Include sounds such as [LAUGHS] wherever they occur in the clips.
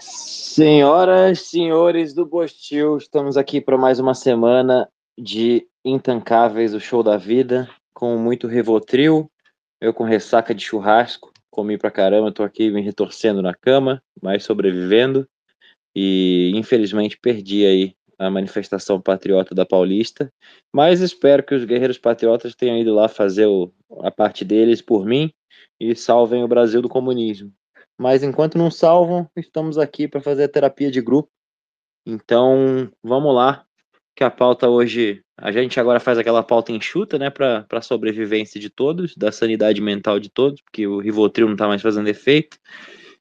Senhoras, senhores do Bostil, estamos aqui para mais uma semana de Intancáveis, o show da vida, com muito Revotril, eu com ressaca de churrasco, comi pra caramba, tô aqui me retorcendo na cama, mas sobrevivendo, e infelizmente perdi aí a manifestação patriota da Paulista, mas espero que os guerreiros patriotas tenham ido lá fazer o, a parte deles por mim e salvem o Brasil do comunismo. Mas enquanto não salvam, estamos aqui para fazer a terapia de grupo. Então, vamos lá, que a pauta hoje, a gente agora faz aquela pauta enxuta, né, para a sobrevivência de todos, da sanidade mental de todos, porque o Rivotril não está mais fazendo efeito.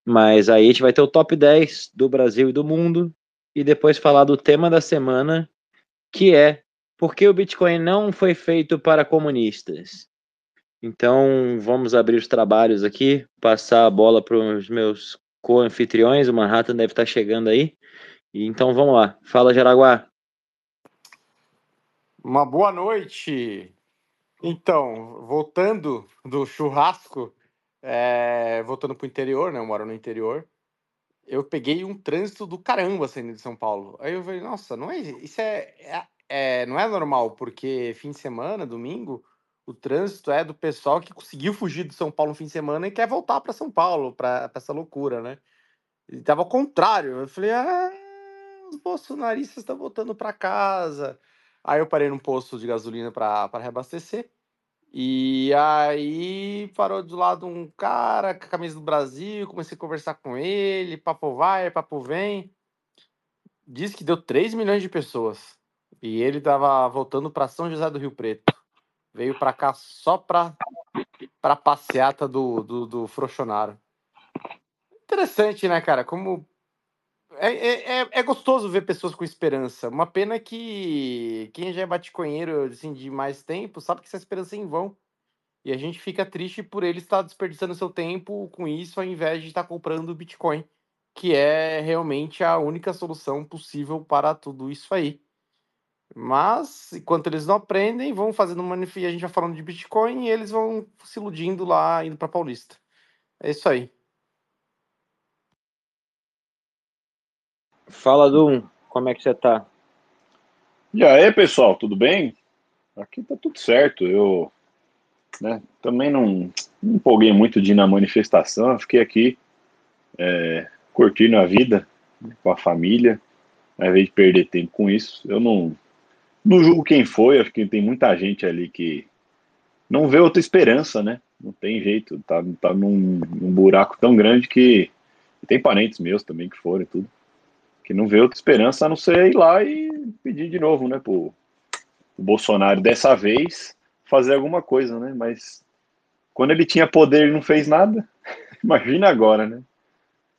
Mas aí a gente vai ter o top 10 do Brasil e do mundo, e depois falar do tema da semana, que é por que o Bitcoin não foi feito para comunistas. Então, vamos abrir os trabalhos aqui, passar a bola para os meus co-anfitriões, o Manhattan deve estar chegando aí. Então, vamos lá. Fala, Jaraguá. Uma boa noite. Então, voltando do churrasco, é, voltando para o interior, né? Eu moro no interior eu peguei um trânsito do caramba saindo de São Paulo. Aí eu falei, nossa, não é isso é, é, é, não é normal, porque fim de semana, domingo, o trânsito é do pessoal que conseguiu fugir de São Paulo no fim de semana e quer voltar para São Paulo, para essa loucura, né? E tava ao contrário. Eu falei, ah, os bolsonaristas estão voltando para casa. Aí eu parei num posto de gasolina para reabastecer. E aí parou do lado um cara com a camisa do Brasil, comecei a conversar com ele, papo vai, papo vem. Diz que deu 3 milhões de pessoas. E ele tava voltando para São José do Rio Preto. Veio para cá só para para passeata do, do, do Frochonaro. Interessante, né, cara? Como é, é, é, é gostoso ver pessoas com esperança. Uma pena que quem já é baticonheiro assim, de mais tempo sabe que essa esperança é em vão. E a gente fica triste por ele estar desperdiçando seu tempo com isso ao invés de estar comprando Bitcoin, que é realmente a única solução possível para tudo isso aí. Mas, enquanto eles não aprendem, vão fazendo uma. A gente vai falando de Bitcoin e eles vão se iludindo lá, indo para Paulista. É isso aí. Fala, Dum, como é que você tá? E aí, pessoal, tudo bem? Aqui tá tudo certo. Eu né, também não, não empolguei muito de ir na manifestação, fiquei aqui é, curtindo a vida né, com a família, ao invés de perder tempo com isso. Eu não, não julgo quem foi, acho que tem muita gente ali que não vê outra esperança, né? Não tem jeito, tá, tá num, num buraco tão grande que tem parentes meus também que foram e tudo que não vê outra esperança a não ser ir lá e pedir de novo, né, pro, pro Bolsonaro dessa vez fazer alguma coisa, né? Mas quando ele tinha poder ele não fez nada. [LAUGHS] Imagina agora, né?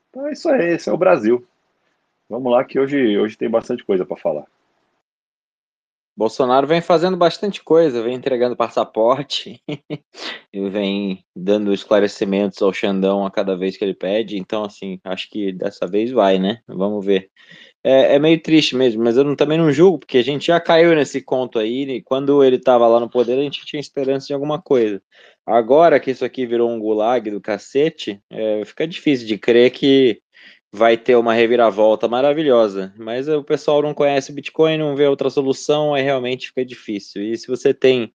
Então isso é, esse é o Brasil. Vamos lá que hoje, hoje tem bastante coisa para falar. Bolsonaro vem fazendo bastante coisa, vem entregando passaporte [LAUGHS] vem dando esclarecimentos ao Xandão a cada vez que ele pede. Então, assim, acho que dessa vez vai, né? Vamos ver. É, é meio triste mesmo, mas eu não, também não julgo, porque a gente já caiu nesse conto aí. E quando ele estava lá no poder, a gente tinha esperança de alguma coisa. Agora que isso aqui virou um gulag do cacete, é, fica difícil de crer que vai ter uma reviravolta maravilhosa. Mas o pessoal não conhece Bitcoin, não vê outra solução, aí realmente fica difícil. E se você tem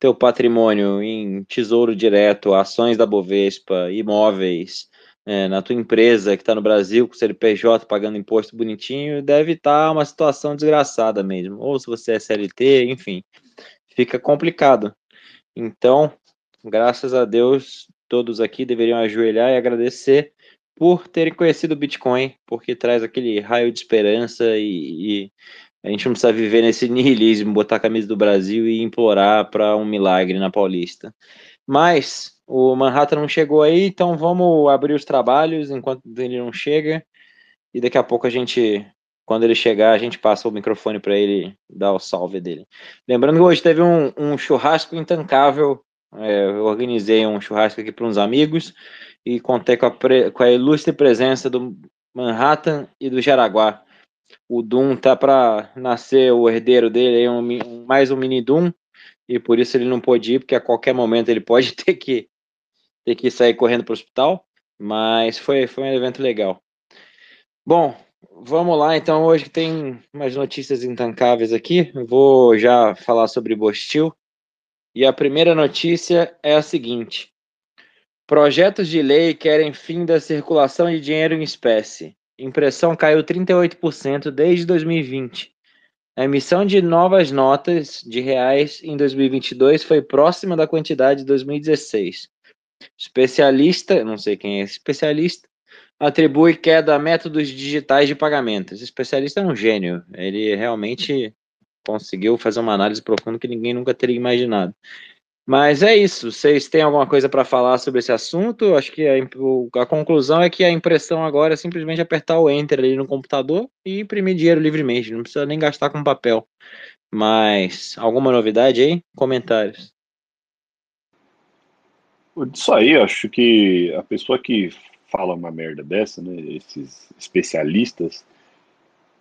teu patrimônio em tesouro direto, ações da Bovespa, imóveis, é, na tua empresa que está no Brasil, com CNPJ pagando imposto bonitinho, deve estar tá uma situação desgraçada mesmo. Ou se você é CLT, enfim, fica complicado. Então, graças a Deus, todos aqui deveriam ajoelhar e agradecer por terem conhecido o Bitcoin, porque traz aquele raio de esperança e, e a gente não precisa viver nesse [LAUGHS] nihilismo, botar a camisa do Brasil e implorar para um milagre na Paulista. Mas o Manhattan não chegou aí, então vamos abrir os trabalhos enquanto ele não chega. E daqui a pouco a gente, quando ele chegar, a gente passa o microfone para ele dar o salve dele. Lembrando que hoje teve um, um churrasco intancável. É, eu organizei um churrasco aqui para uns amigos e contei com a, pre, com a ilustre presença do Manhattan e do Jaraguá. O Doom tá para nascer o herdeiro dele, um, mais um mini Doom, e por isso ele não pôde ir, porque a qualquer momento ele pode [LAUGHS] ter que ter que sair correndo para o hospital, mas foi, foi um evento legal. Bom, vamos lá, então hoje tem umas notícias intancáveis aqui, vou já falar sobre Bostil, e a primeira notícia é a seguinte, projetos de lei querem fim da circulação de dinheiro em espécie, impressão caiu 38% desde 2020, a emissão de novas notas de reais em 2022 foi próxima da quantidade de 2016. Especialista, não sei quem é esse especialista, atribui queda a métodos digitais de pagamento. Esse especialista é um gênio. Ele realmente conseguiu fazer uma análise profunda que ninguém nunca teria imaginado. Mas é isso. Vocês têm alguma coisa para falar sobre esse assunto? Acho que a, a, conclusão é que a impressão agora é simplesmente apertar o Enter ali no computador e imprimir dinheiro livremente. Não precisa nem gastar com papel. Mas alguma novidade aí? Comentários. Isso aí, acho que a pessoa que fala uma merda dessa, né, esses especialistas,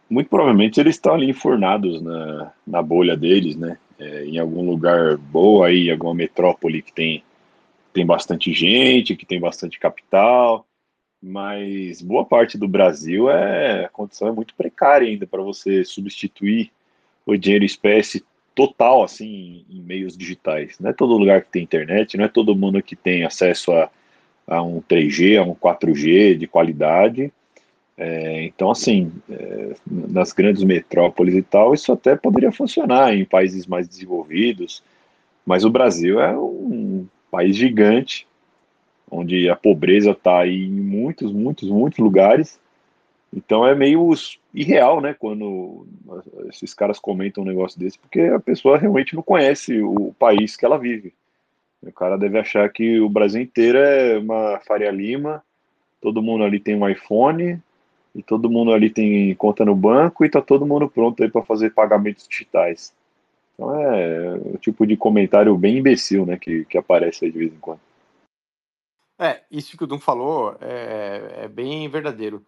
muito provavelmente eles estão ali enfurnados na, na bolha deles, né? É, em algum lugar boa aí, alguma metrópole que tem, tem bastante gente, que tem bastante capital, mas boa parte do Brasil é a condição é muito precária ainda para você substituir o dinheiro espécie total assim em meios digitais. Não é todo lugar que tem internet, não é todo mundo que tem acesso a, a um 3G, a um 4G de qualidade. É, então, assim, é, nas grandes metrópoles e tal, isso até poderia funcionar em países mais desenvolvidos, mas o Brasil é um país gigante, onde a pobreza está em muitos, muitos, muitos lugares. Então é meio irreal, né, quando esses caras comentam um negócio desse, porque a pessoa realmente não conhece o país que ela vive. O cara deve achar que o Brasil inteiro é uma Faria Lima, todo mundo ali tem um iPhone, e todo mundo ali tem conta no banco e tá todo mundo pronto aí para fazer pagamentos digitais. Então é o tipo de comentário bem imbecil, né, que, que aparece aí de vez em quando. É, isso que o Dum falou é, é bem verdadeiro.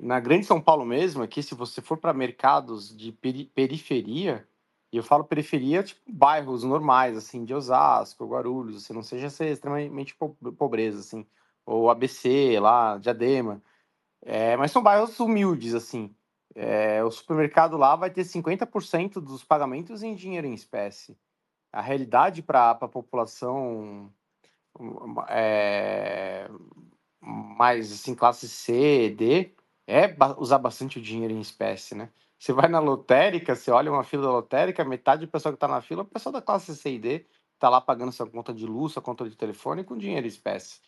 Na Grande São Paulo mesmo, aqui, se você for para mercados de peri periferia, e eu falo periferia, tipo bairros normais, assim, de Osasco, Guarulhos, assim, não seja ser extremamente pobreza, assim, ou ABC lá, Diadema. É, mas são bairros humildes, assim. É, o supermercado lá vai ter 50% dos pagamentos em dinheiro em espécie. A realidade para a população é, mais assim, classe C, D, é usar bastante o dinheiro em espécie, né? Você vai na lotérica, você olha uma fila lotérica, metade do pessoal que está na fila é o pessoal da classe C e D, está lá pagando sua conta de luz, sua conta de telefone com dinheiro em espécie.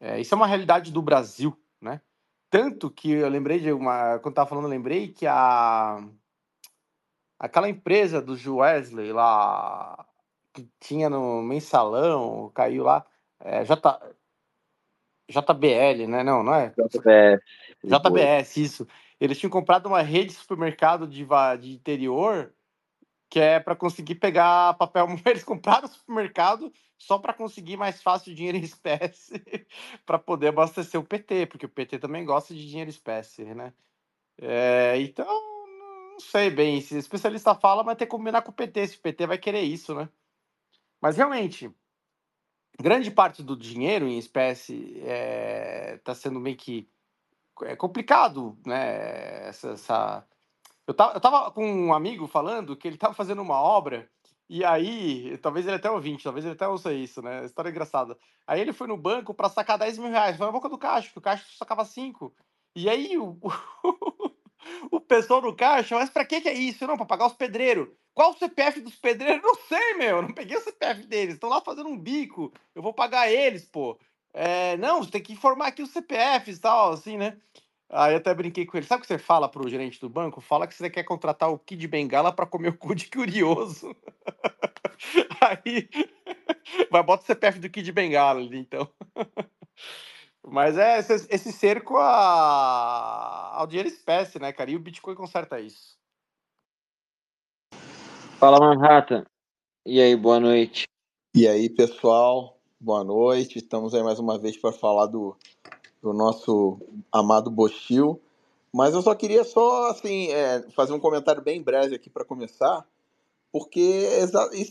É, isso é uma realidade do Brasil, né? Tanto que eu lembrei de uma. Quando tava falando, eu lembrei que a. Aquela empresa do Wesley lá, que tinha no mensalão, caiu lá. É, J, JBL, né? Não, não é? JBS. JBS, isso. Eles tinham comprado uma rede de supermercado de, de interior que é para conseguir pegar papel. [LAUGHS] Eles compraram o supermercado só para conseguir mais fácil dinheiro em espécie [LAUGHS] para poder abastecer o PT, porque o PT também gosta de dinheiro em espécie, né? É, então, não sei bem. Se o especialista fala, vai ter que combinar com o PT, se o PT vai querer isso, né? Mas realmente, grande parte do dinheiro em espécie está é, tá sendo meio que é complicado, né? Essa, essa... Eu, tava, eu tava com um amigo falando que ele tava fazendo uma obra e aí, talvez ele até ouvinte, talvez ele até ouça isso, né? História engraçada. Aí ele foi no banco para sacar 10 mil reais. Foi na boca do caixa, porque o caixa sacava 5. E aí [LAUGHS] o, o pessoal do caixa, mas pra que, que é isso? Não, pra pagar os pedreiros. Qual o CPF dos pedreiros? [LAUGHS] Não sei, meu. Não peguei o CPF deles. Estão lá fazendo um bico. Eu vou pagar eles, pô. É, não, você tem que informar aqui os CPFs e tal, assim, né? Aí eu até brinquei com ele. Sabe o que você fala pro gerente do banco? Fala que você quer contratar o Kid Bengala para comer o cu de curioso. [LAUGHS] Aí vai bota o CPF do Kid Bengala ali, então. Mas é esse, esse cerco a, ao dinheiro espécie, né, cara? E o Bitcoin conserta isso. Fala, Manhattan. E aí, boa noite. E aí, pessoal, boa noite. Estamos aí mais uma vez para falar do do nosso amado Bochil. Mas eu só queria só assim é, fazer um comentário bem breve aqui para começar, porque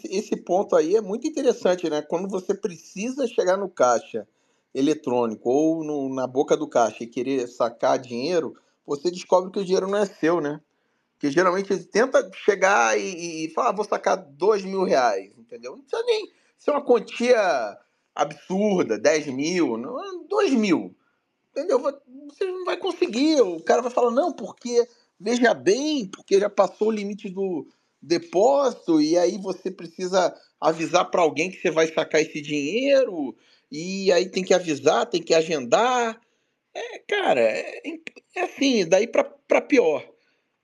esse ponto aí é muito interessante, né? Quando você precisa chegar no caixa eletrônico ou no, na boca do caixa e querer sacar dinheiro, você descobre que o dinheiro não é seu, né? Porque geralmente ele tenta chegar e, e falar, ah, vou sacar dois mil reais, entendeu? Não precisa nem ser uma quantia absurda, 10 mil, 2 mil, entendeu? Você não vai conseguir, o cara vai falar, não, porque, veja bem, porque já passou o limite do depósito e aí você precisa avisar para alguém que você vai sacar esse dinheiro e aí tem que avisar, tem que agendar. É, cara, é, é assim, daí para pior,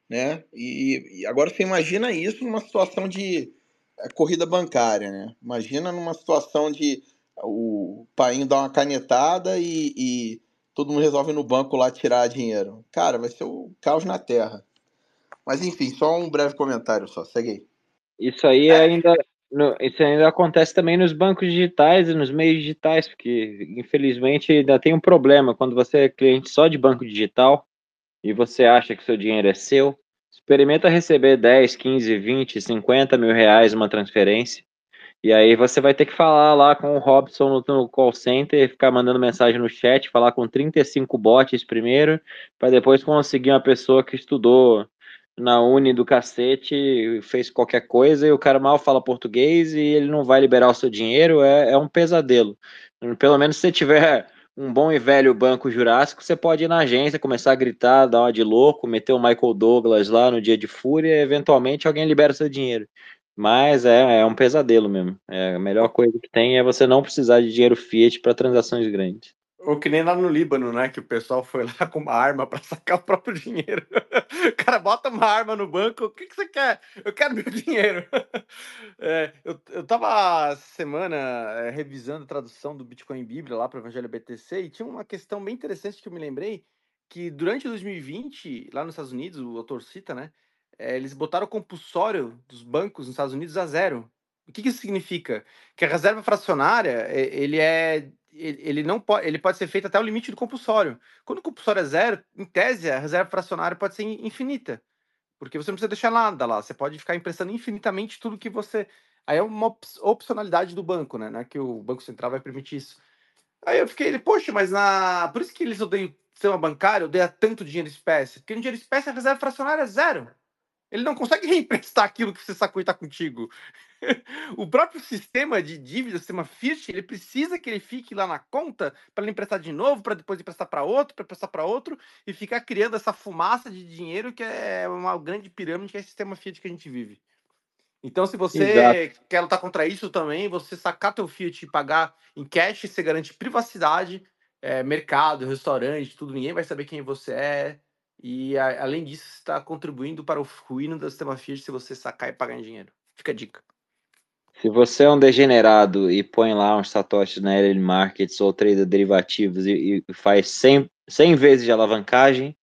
né? E, e, agora você imagina isso numa situação de é, corrida bancária, né? Imagina numa situação de o pai dá uma canetada e, e todo mundo resolve no banco lá tirar dinheiro. Cara, vai ser o caos na Terra. Mas enfim, só um breve comentário só, segue aí. Isso aí é. ainda no, isso ainda acontece também nos bancos digitais e nos meios digitais, porque infelizmente ainda tem um problema quando você é cliente só de banco digital e você acha que seu dinheiro é seu. Experimenta receber 10, 15, 20, 50 mil reais uma transferência. E aí você vai ter que falar lá com o Robson no, call center, ficar mandando mensagem no chat, falar com 35 bots primeiro, para depois conseguir uma pessoa que estudou na uni do cacete, fez qualquer coisa e o cara mal fala português e ele não vai liberar o seu dinheiro, é, é um pesadelo. Pelo menos se você tiver um bom e velho banco jurássico, você pode ir na agência, começar a gritar, dar uma de louco, meter o Michael Douglas lá no dia de fúria e eventualmente alguém libera seu dinheiro. Mas é, é um pesadelo mesmo. É, a melhor coisa que tem é você não precisar de dinheiro fiat para transações grandes. Ou que nem lá no Líbano, né? Que o pessoal foi lá [LAUGHS] com uma arma para sacar o próprio dinheiro. [LAUGHS] O cara bota uma arma no banco, o que, que você quer? Eu quero meu [LAUGHS] dinheiro. É, eu, eu tava semana é, revisando a tradução do Bitcoin Bíblia lá para o Evangelho BTC e tinha uma questão bem interessante que eu me lembrei, que durante 2020, lá nos Estados Unidos, o autor cita, né? É, eles botaram o compulsório dos bancos nos Estados Unidos a zero. O que, que isso significa? Que a reserva fracionária, ele é ele não pode, ele pode ser feito até o limite do compulsório. Quando o compulsório é zero, em tese, a reserva fracionária pode ser infinita. Porque você não precisa deixar nada lá. Você pode ficar emprestando infinitamente tudo que você. Aí é uma opcionalidade do banco, né? Não é que o Banco Central vai permitir isso. Aí eu fiquei, poxa, mas na. Por isso que eles odeiam sistema bancário, odeia tanto dinheiro espécie. Porque no dinheiro espécie a reserva fracionária é zero. Ele não consegue [LAUGHS] reemprestar aquilo que você sacou e está contigo. [LAUGHS] o próprio sistema de dívida, o sistema Fiat, ele precisa que ele fique lá na conta para ele emprestar de novo, para depois emprestar para outro, para emprestar para outro e ficar criando essa fumaça de dinheiro que é uma grande pirâmide que é o sistema Fiat que a gente vive. Então, se você Exato. quer lutar contra isso também, você sacar teu Fiat e pagar em cash, você garante privacidade, é, mercado, restaurante, tudo, ninguém vai saber quem você é. E a, além disso, está contribuindo para o ruíno do sistema Fiat se você sacar e pagar em dinheiro. Fica a dica. Se você é um degenerado e põe lá uns satoshis na LL Markets ou trader derivativos e, e faz 100, 100 vezes de alavancagem,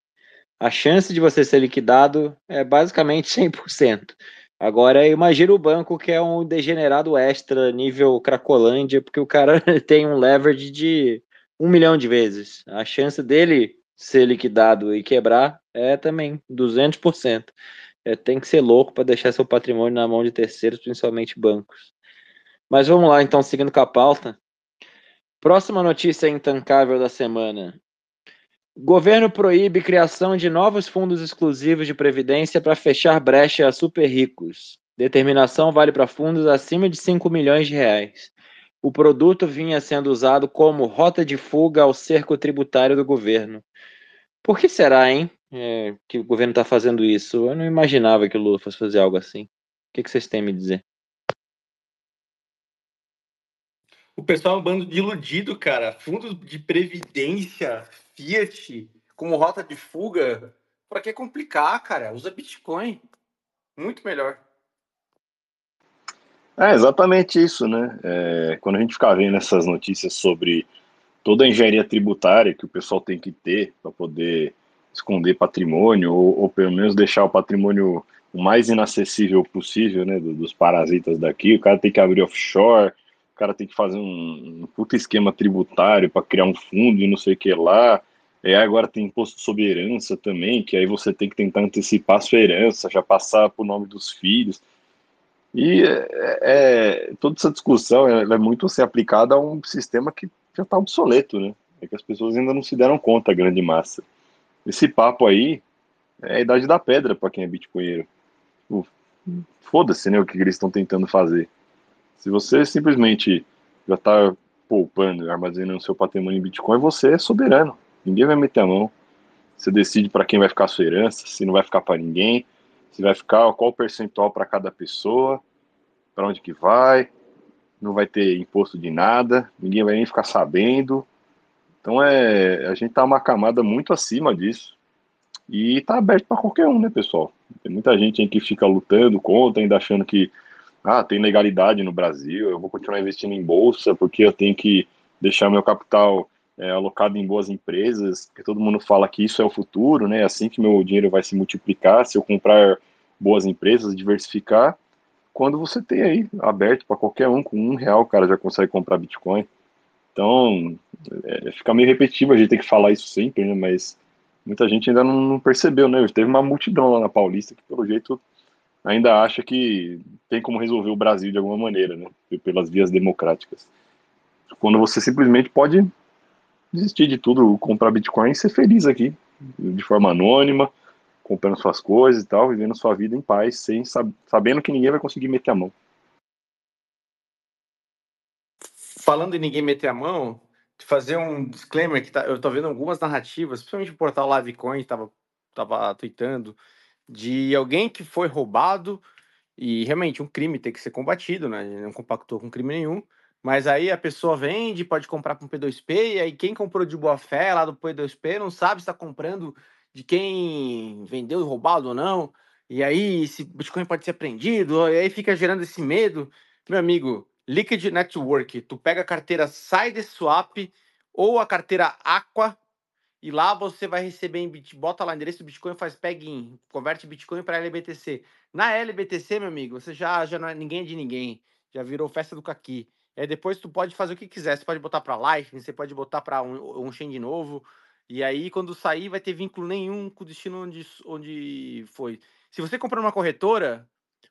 a chance de você ser liquidado é basicamente [LAUGHS] 100%. Agora, imagina o banco que é um degenerado extra, nível Cracolândia, porque o cara [LAUGHS] tem um leverage de um milhão de vezes. A chance dele ser liquidado e quebrar é também 200% é, tem que ser louco para deixar seu patrimônio na mão de terceiros, principalmente bancos. Mas vamos lá, então, seguindo com a pauta. Próxima notícia intancável da semana. Governo proíbe criação de novos fundos exclusivos de previdência para fechar brecha a super ricos. Determinação vale para fundos acima de 5 milhões de reais. O produto vinha sendo usado como rota de fuga ao cerco tributário do governo. Por que será, hein? é, que o governo está fazendo isso. Eu não imaginava que o Lula fosse fazer algo assim. O que, que vocês têm a me dizer? O pessoal é um bando de iludido, cara. Fundo de previdência, Fiat, como rota de fuga. Para que complicar, cara? Usa Bitcoin. Muito melhor. É exatamente isso, né? É, quando a gente fica vendo essas notícias sobre toda a engenharia tributária que o pessoal tem que ter para poder esconder patrimônio, ou, ou, pelo menos deixar o patrimônio o mais inacessível possível, né, dos parasitas daqui. O cara tem que abrir offshore, o cara tem que fazer um, um puta esquema tributário para criar um fundo e não sei o que lá. E agora tem imposto sobre herança também, que aí você tem que tentar antecipar a sua herança, já passar o nome dos filhos. E é, é, toda essa discussão é, é muito assim, aplicada a um sistema que já está obsoleto, né? É que as pessoas ainda não se deram conta, a grande massa. Esse papo aí é a idade da pedra para quem é bitcoinheiro. Foda-se, né, o que eles estão tentando fazer. Se você simplesmente já está poupando, armazenando seu patrimônio em Bitcoin, você é soberano. Ninguém vai meter a mão. Você decide para quem vai ficar a sua herança, se não vai ficar para ninguém, se vai ficar qual percentual para cada pessoa, para onde que vai, não vai ter imposto de nada, ninguém vai nem ficar sabendo. Então é, a gente tá uma camada muito acima disso. E tá aberto para qualquer um, né, pessoal? Tem muita gente aí que fica lutando contra, ainda achando que ah, tem legalidade no Brasil, eu vou continuar investindo em bolsa porque eu tenho que deixar meu capital é, alocado em boas empresas, porque todo mundo fala que isso é o futuro, né? Assim que meu dinheiro vai se multiplicar, se eu comprar boas empresas, diversificar, quando você tem aí aberto para qualquer um, com um real o cara já consegue comprar Bitcoin. Então, é, fica meio repetitivo a gente ter que falar isso sempre, né? Mas muita gente ainda não, não percebeu, né? Teve uma multidão lá na Paulista que, pelo jeito, ainda acha que tem como resolver o Brasil de alguma maneira, né? Pelas vias democráticas. Quando você simplesmente pode desistir de tudo, comprar Bitcoin e ser feliz aqui, de forma anônima, comprando suas coisas e tal, vivendo sua vida em paz, sem sabendo que ninguém vai conseguir meter a mão. Falando em ninguém meter a mão, fazer um disclaimer que tá, eu tô vendo algumas narrativas, principalmente o portal Livecoin estava tava tweetando de alguém que foi roubado e realmente um crime tem que ser combatido, né? Não compactou com crime nenhum. Mas aí a pessoa vende, pode comprar com P2P, e aí quem comprou de boa fé lá do P2P não sabe se está comprando de quem vendeu e roubado ou não. E aí esse Bitcoin pode ser apreendido, e aí fica gerando esse medo. Meu amigo, Liquid Network, tu pega a carteira SideSwap ou a carteira Aqua, e lá você vai receber em Bitcoin, bota lá endereço do Bitcoin, faz peg-in, converte Bitcoin para LBTC. Na LBTC, meu amigo, você já, já não é ninguém de ninguém, já virou festa do caqui. É, depois tu pode fazer o que quiser, você pode botar para Lightning, você pode botar para um, um chain de novo, e aí quando sair vai ter vínculo nenhum com o destino onde, onde foi. Se você comprar uma corretora,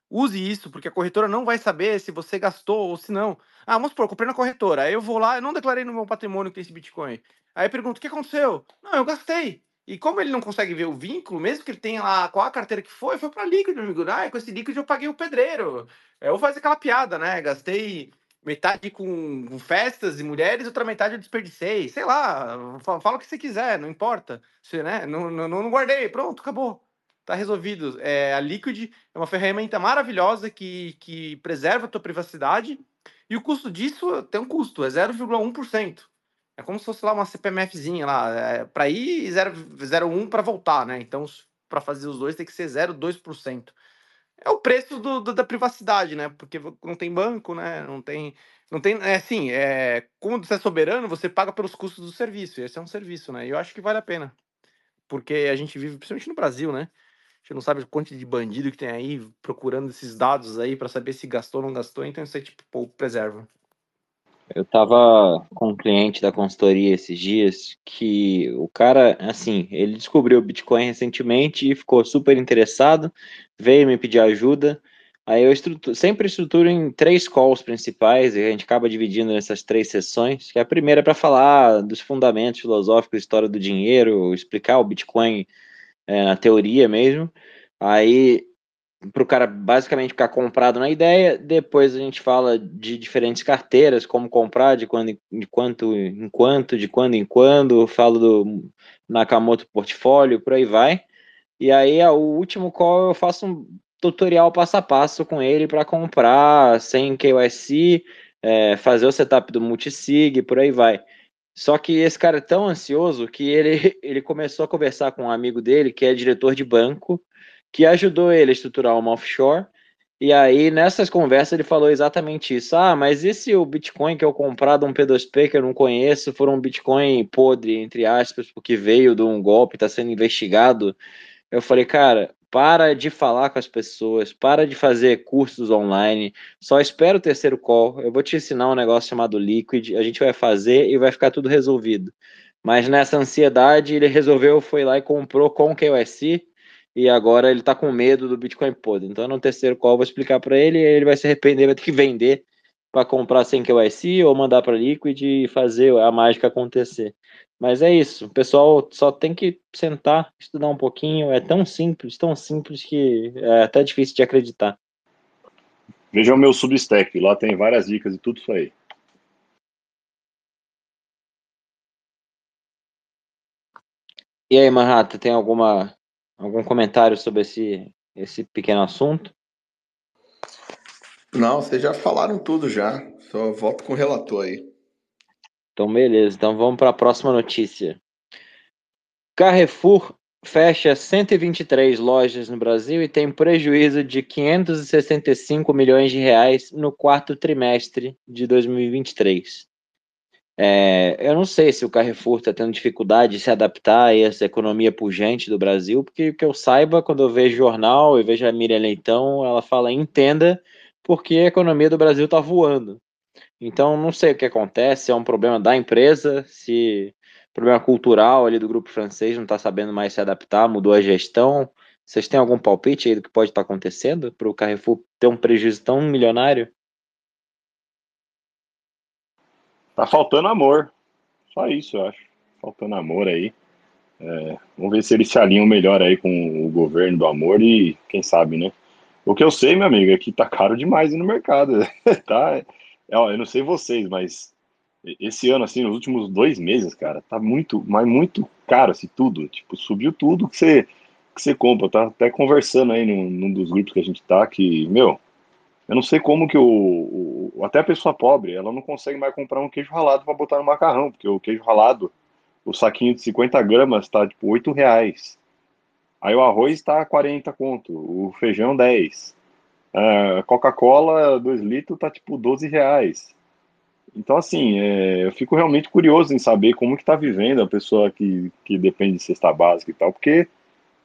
use isso, porque a corretora não vai saber se você gastou ou se não. Ah, vamos supor, comprei na corretora, aí eu vou lá, eu não declarei no meu patrimônio que tem esse Bitcoin. Aí eu pergunto, o que aconteceu? Não, eu gastei. E como ele não consegue ver o vínculo, mesmo que ele tenha lá qual a carteira que foi, foi para líquido, amigo. Ah, com esse líquido eu paguei o pedreiro. Eu vou fazer aquela piada, né? Gastei metade com festas e mulheres, outra metade eu desperdicei. Sei lá, fala o que você quiser, não importa. Você, né? Não, não, não guardei, pronto, acabou. Tá resolvido. É, a Liquid é uma ferramenta maravilhosa que, que preserva a tua privacidade e o custo disso tem um custo, é 0,1%. É como se fosse lá uma CPMFzinha lá, é, para ir 0,1 para voltar, né? Então, para fazer os dois tem que ser 0,2%. É o preço do, do, da privacidade, né? Porque não tem banco, né? Não tem. Não tem. É assim, é, como você é soberano, você paga pelos custos do serviço. E esse é um serviço, né? E eu acho que vale a pena. Porque a gente vive, principalmente no Brasil, né? A gente não sabe quanto de bandido que tem aí procurando esses dados aí para saber se gastou ou não gastou, então isso aí, tipo, pô, preserva. Eu tava com um cliente da consultoria esses dias que o cara, assim, ele descobriu o Bitcoin recentemente e ficou super interessado, veio me pedir ajuda. Aí eu estruturo, sempre estruturo em três calls principais, e a gente acaba dividindo nessas três sessões, que a primeira é para falar dos fundamentos filosóficos, história do dinheiro, explicar o Bitcoin é, na teoria mesmo. Aí para o cara basicamente ficar comprado na ideia. Depois a gente fala de diferentes carteiras, como comprar, de quando de quanto em quanto, de quando em quando. Falo do Nakamoto Portfólio, por aí vai. E aí, o último call eu faço um tutorial passo a passo com ele para comprar sem KYC, é, fazer o setup do multisig, por aí vai. Só que esse cara é tão ansioso que ele, [LAUGHS] ele começou a conversar com um amigo dele, que é diretor de banco, que ajudou ele a estruturar uma offshore. E aí, nessas conversas, ele falou exatamente isso. Ah, mas e se o Bitcoin que eu comprar de um P2P que eu não conheço for um Bitcoin podre, entre aspas, porque veio de um golpe, está sendo investigado? Eu falei, cara, para de falar com as pessoas, para de fazer cursos online, só espera o terceiro call. Eu vou te ensinar um negócio chamado Liquid, a gente vai fazer e vai ficar tudo resolvido. Mas nessa ansiedade, ele resolveu, foi lá e comprou com o KYC e agora ele tá com medo do Bitcoin podre. Então, no terceiro call, eu vou explicar para ele, ele vai se arrepender, vai ter que vender para comprar sem KYC ou mandar para Liquid e fazer a mágica acontecer. Mas é isso, o pessoal só tem que sentar, estudar um pouquinho, é tão simples, tão simples que é até difícil de acreditar. Veja o meu Substack, lá tem várias dicas e tudo isso aí. E aí, Manhattan, tem alguma algum comentário sobre esse esse pequeno assunto? Não, vocês já falaram tudo já. Só volto com o relator aí. Então, beleza. Então, vamos para a próxima notícia. Carrefour fecha 123 lojas no Brasil e tem prejuízo de 565 milhões de reais no quarto trimestre de 2023. É, eu não sei se o Carrefour está tendo dificuldade de se adaptar a essa economia pujante do Brasil, porque que eu saiba, quando eu vejo jornal e vejo a Miriam Leitão, ela fala entenda porque a economia do Brasil está voando. Então, não sei o que acontece, se é um problema da empresa, se problema cultural ali do grupo francês não está sabendo mais se adaptar, mudou a gestão. Vocês têm algum palpite aí do que pode estar tá acontecendo para o Carrefour ter um prejuízo tão milionário? Tá faltando amor. Só isso, eu acho. Faltando amor aí. É, vamos ver se eles se alinham melhor aí com o governo do amor e quem sabe, né? O que eu sei, meu amigo, é que tá caro demais no mercado. [LAUGHS] tá? É, eu não sei vocês, mas esse ano, assim, nos últimos dois meses, cara, tá muito, mas muito caro, assim, tudo. Tipo, subiu tudo que você, que você compra. Tá até conversando aí num, num dos grupos que a gente tá, que, meu, eu não sei como que o, o, até a pessoa pobre, ela não consegue mais comprar um queijo ralado para botar no macarrão, porque o queijo ralado, o saquinho de 50 gramas tá tipo 8 reais. Aí o arroz está 40 conto, o feijão 10. A Coca-Cola 2 litros tá tipo 12 reais. Então, assim, é, eu fico realmente curioso em saber como que tá vivendo a pessoa que, que depende de cesta básica e tal, porque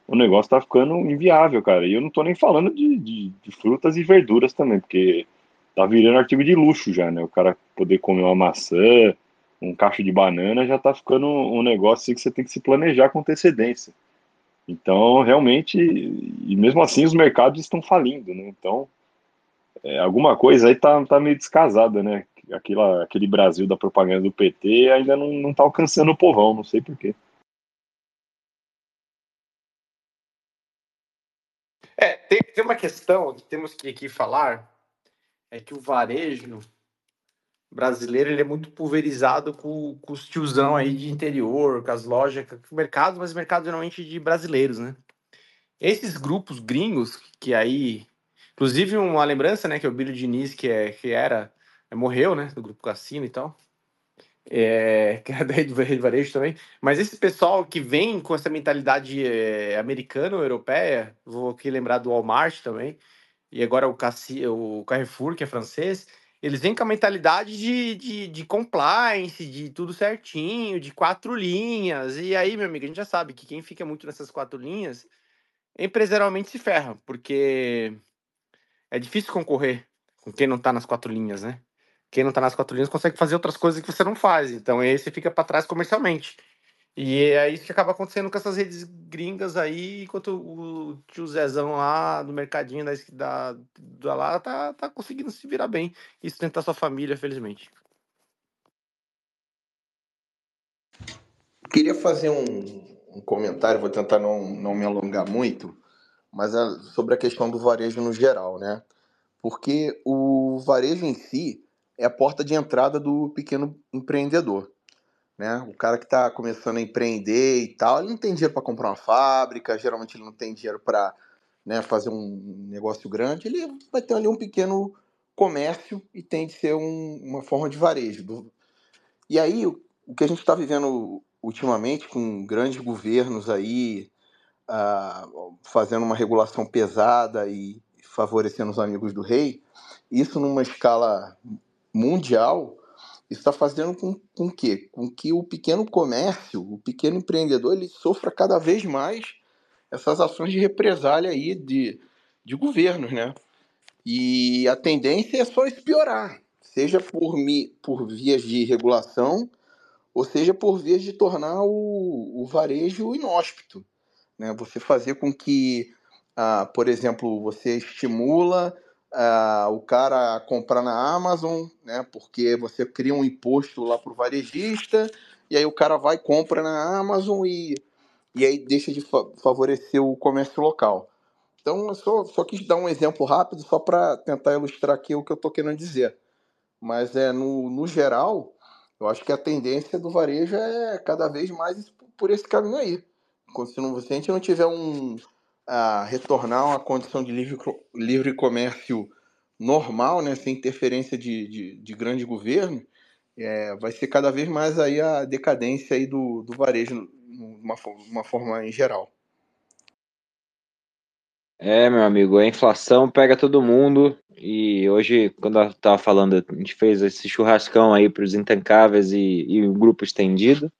o negócio tá ficando inviável, cara. E eu não tô nem falando de, de, de, frutas e verduras também, porque tá virando artigo de luxo já, né? O cara poder comer uma maçã, um cacho de banana, já tá ficando um negócio assim que você tem que se planejar com antecedência. Então, realmente, e mesmo assim os mercados estão falindo, né? Então, é, alguma coisa aí tá, tá meio descasada, né? Aquela, aquele Brasil da propaganda do PT ainda não, não tá alcançando o povão, não sei porquê. É, tem, tem uma questão que temos que falar, é que o varejo brasileiro ele é muito pulverizado com, com os tiozão aí de interior, com as lojas, com o mercado, mas mercado geralmente de brasileiros, né? Esses grupos gringos, que aí. Inclusive, uma lembrança, né, que o Billy Diniz, que, é, que era. Morreu, né? Do grupo Cassino e tal. É, [LAUGHS] que é da rede varejo também. Mas esse pessoal que vem com essa mentalidade é, americana ou europeia, vou aqui lembrar do Walmart também, e agora o, Cassi, o Carrefour, que é francês, eles vêm com a mentalidade de, de, de, compliance, de tudo certinho, de quatro linhas. E aí, meu amigo, a gente já sabe que quem fica muito nessas quatro linhas, empresarialmente se ferra, porque é difícil concorrer com quem não tá nas quatro linhas, né? Quem não tá nas quatro linhas consegue fazer outras coisas que você não faz. Então aí você fica para trás comercialmente. E é isso que acaba acontecendo com essas redes gringas aí, enquanto o tio Zezão lá no mercadinho da, da, da lá tá, tá conseguindo se virar bem e sustentar sua família, felizmente. Queria fazer um, um comentário, vou tentar não, não me alongar muito, mas é sobre a questão do varejo no geral, né? Porque o varejo em si é a porta de entrada do pequeno empreendedor né? O cara que está começando a empreender e tal, ele não tem dinheiro para comprar uma fábrica, geralmente ele não tem dinheiro para né, fazer um negócio grande, ele vai ter ali um pequeno comércio e tem de ser um, uma forma de varejo. E aí, o, que a gente está vivendo ultimamente, com grandes governos aí uh, fazendo uma regulação pesada e favorecendo os amigos do rei, isso numa escala mundial está fazendo com, com quê? Com que o pequeno comércio, o pequeno empreendedor, ele sofra cada vez mais essas ações de represália aí de, de governos, né? E a tendência é só isso piorar, seja por, mi, por vias de regulação, ou seja por vias de tornar o, o varejo inóspito. Né? Você fazer com que, ah, por exemplo, você estimula uh, o cara comprar na Amazon, né? Porque você cria um imposto lá para o varejista, e aí o cara vai compra na Amazon e, e aí deixa de fa favorecer o comércio local. Então, eu só, só quis dar um exemplo rápido só para tentar ilustrar aqui o que eu estou querendo dizer. Mas é no, no geral, eu acho que a tendência do varejo é cada vez mais por esse caminho aí. Se, não, se a gente não tiver um, a retornar a uma condição de livre, livre comércio normal, né, sem interferência de, de, de grande governo, é, vai ser cada vez mais aí a decadência aí do, do varejo, de uma, uma forma em geral. É, meu amigo, a inflação pega todo mundo e hoje, quando eu tava falando, a gente fez esse churrascão aí para os intancáveis e o grupo estendido.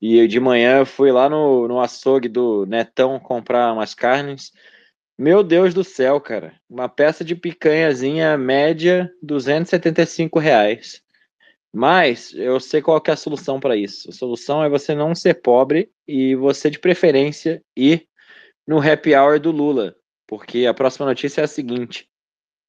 E de manhã eu fui lá no, no açougue do Netão comprar umas carnes. Meu Deus do céu, cara. Uma peça de picanhazinha média, 275 reais. Mas eu sei qual é a solução para isso. A solução é você não ser pobre e você, de preferência, ir no happy hour do Lula. Porque a próxima notícia é a seguinte.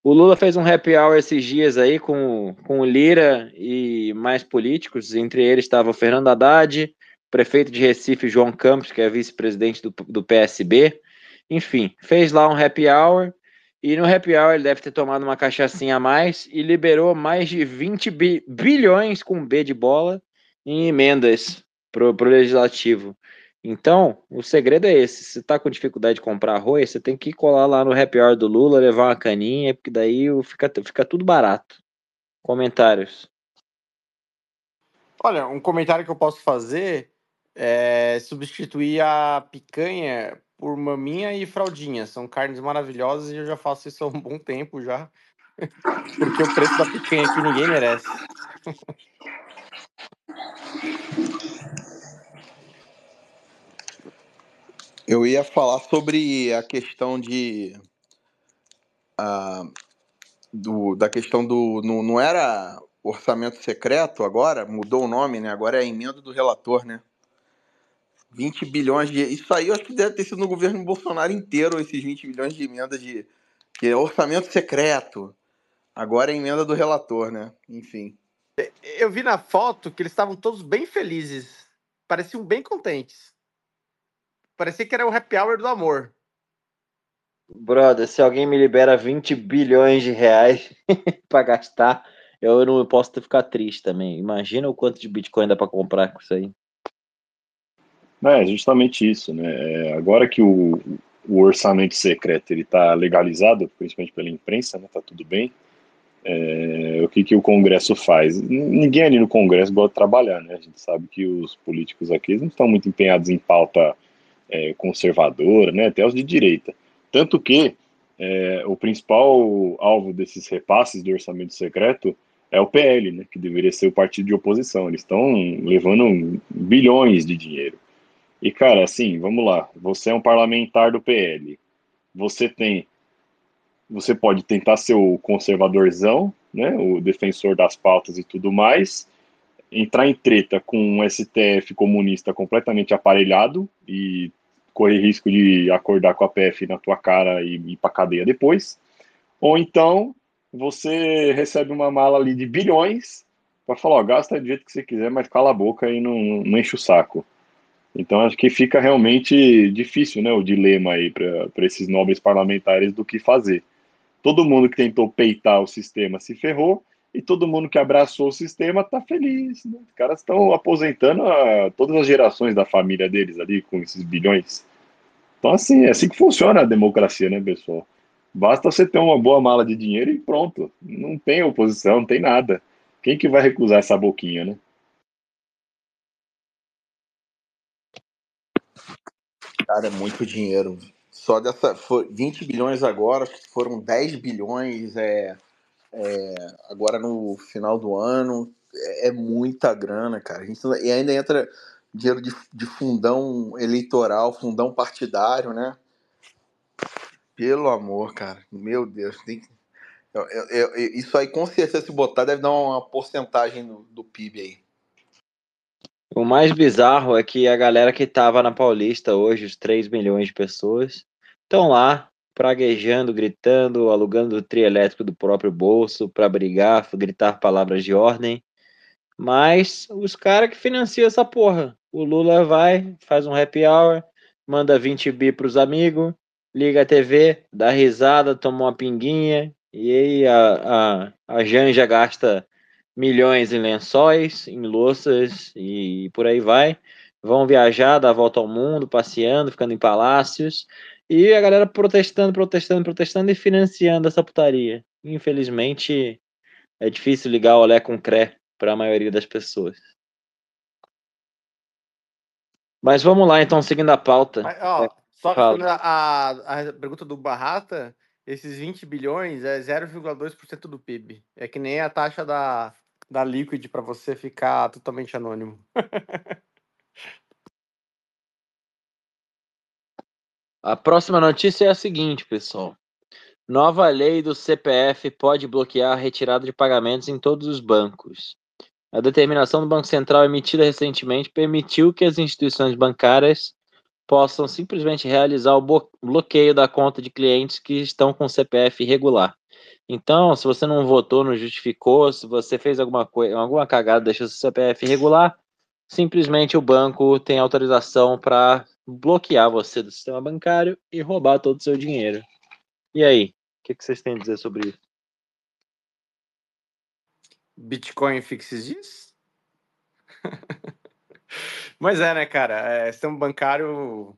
O Lula fez um happy hour esses dias aí com, com Lira e mais políticos. Entre eles estava o Fernando Haddad, prefeito de Recife, João Campos, que é vice-presidente do, do PSB. Enfim, fez lá um happy hour. E no happy hour ele deve ter tomado uma cachaçinha a mais e liberou mais de 20 bi bilhões com B de bola em emendas pro, pro legislativo. Então, o segredo é esse. Se tá com dificuldade de comprar arroz, você tem que colar lá no happy hour do Lula, levar uma caninha, porque daí fica, fica tudo barato. Comentários. Olha, um comentário que eu posso fazer é, substituir a picanha por maminha e fraldinha. São carnes maravilhosas e eu já faço isso há um bom tempo já. [LAUGHS] Porque o preço da picanha aqui ninguém merece. Eu ia falar sobre a questão de. Uh, do, da questão do. Não, não era orçamento secreto agora? Mudou o nome, né? Agora é a emenda do relator, né? 20 bilhões de. Isso aí eu acho que deve ter sido no governo Bolsonaro inteiro, esses 20 bilhões de emenda de. Que é orçamento secreto. Agora é emenda do relator, né? Enfim. Eu vi na foto que eles estavam todos bem felizes. Pareciam bem contentes. Parecia que era o happy hour do amor. Brother, se alguém me libera 20 bilhões de reais [LAUGHS] para gastar, eu não posso ficar triste também. Imagina o quanto de Bitcoin dá para comprar com isso aí. É justamente isso, né? É, agora que o, o orçamento secreto ele está legalizado, principalmente pela imprensa, né? Tá tudo bem. É, o que, que o Congresso faz? Ninguém ali no Congresso gosta de trabalhar, né? A gente sabe que os políticos aqui não estão muito empenhados em pauta é, conservadora, né? Até os de direita. Tanto que é, o principal alvo desses repasses do orçamento secreto é o PL, né? Que deveria ser o partido de oposição. Eles estão levando bilhões de dinheiro. E, cara, assim, vamos lá. Você é um parlamentar do PL. Você tem. Você pode tentar ser o conservadorzão, né? O defensor das pautas e tudo mais. Entrar em treta com um STF comunista completamente aparelhado e correr risco de acordar com a PF na tua cara e ir pra cadeia depois. Ou então você recebe uma mala ali de bilhões para falar, ó, gasta do jeito que você quiser, mas cala a boca e não, não enche o saco. Então acho que fica realmente difícil, né, o dilema aí para esses nobres parlamentares do que fazer. Todo mundo que tentou peitar o sistema se ferrou e todo mundo que abraçou o sistema está feliz. Né? Os caras estão aposentando a, todas as gerações da família deles ali com esses bilhões. Então assim, é assim que funciona a democracia, né, pessoal? Basta você ter uma boa mala de dinheiro e pronto. Não tem oposição, não tem nada. Quem que vai recusar essa boquinha, né? Cara, é muito dinheiro. Só dessa. Foi 20 bilhões agora, acho que foram 10 bilhões é, é, agora no final do ano. É, é muita grana, cara. Gente, e ainda entra dinheiro de, de fundão eleitoral, fundão partidário, né? Pelo amor, cara. Meu Deus. Tem, eu, eu, eu, isso aí, com certeza, se botar, deve dar uma porcentagem do, do PIB aí. O mais bizarro é que a galera que tava na Paulista hoje, os 3 milhões de pessoas, estão lá praguejando, gritando, alugando o trio elétrico do próprio bolso para brigar, gritar palavras de ordem. Mas os caras que financiam essa porra. O Lula vai, faz um happy hour, manda 20 bi pros amigos, liga a TV, dá risada, toma uma pinguinha, e aí a, a, a Janja gasta milhões em lençóis, em louças e por aí vai. Vão viajar, dar a volta ao mundo, passeando, ficando em palácios. E a galera protestando, protestando, protestando e financiando essa putaria. Infelizmente, é difícil ligar o olé com cré para a maioria das pessoas. Mas vamos lá, então, seguindo a pauta. Mas, ó, só a, a pergunta do Barrata, esses 20 bilhões é 0,2% do PIB. É que nem a taxa da, da Liquid para você ficar totalmente anônimo. a próxima notícia é a seguinte, pessoal. Nova lei do CPF pode bloquear a retirada de pagamentos em todos os bancos. A determinação do Banco Central emitida recentemente permitiu que as instituições bancárias possam simplesmente realizar o bloqueio da conta de clientes que estão com CPF irregular. Então, se você não votou, não justificou, se você fez alguma coisa, alguma cagada, deixou seu CPF irregular, simplesmente o banco tem autorização para bloquear você do sistema bancário e roubar todo o seu dinheiro. E aí, o que, que, vocês têm a dizer sobre isso? Bitcoin fixes isso? [LAUGHS] Mas é, né, cara? É, sistema bancário.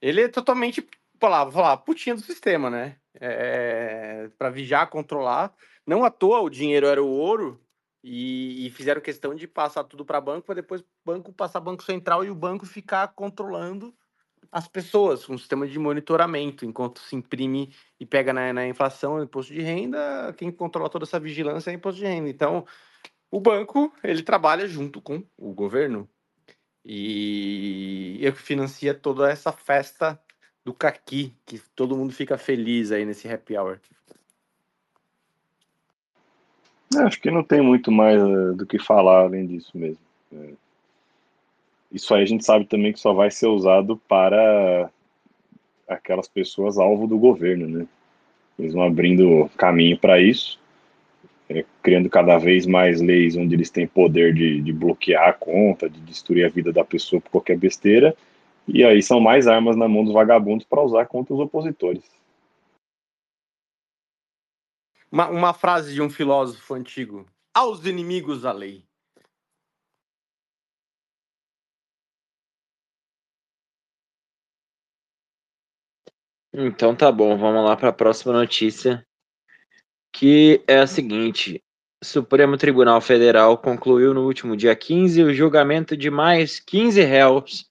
Ele é totalmente, vou falar, putinha do sistema, né? É, para vigiar, controlar. Não à toa o dinheiro era o ouro e, e fizeram questão de passar tudo para banco para depois banco passar banco central e o banco ficar controlando as pessoas, um sistema de monitoramento, enquanto se imprime e pega na, na inflação, imposto de renda, quem controla toda essa vigilância é imposto de renda. Então, o banco ele trabalha junto com o governo e eu financia toda essa festa do caqui, que todo mundo fica feliz aí nesse happy hour. É, acho que não tem muito mais uh, do que falar além disso mesmo. É. Isso aí a gente sabe também que só vai ser usado para aquelas pessoas alvo do governo, né? Eles vão abrindo caminho para isso é, criando cada vez mais leis onde eles têm poder de, de bloquear a conta, de destruir a vida da pessoa por qualquer besteira, e aí são mais armas na mão dos vagabundos para usar contra os opositores. Uma, uma frase de um filósofo antigo: aos inimigos a lei. Então tá bom, vamos lá para a próxima notícia, que é a seguinte: Supremo Tribunal Federal concluiu no último dia 15 o julgamento de mais 15 réus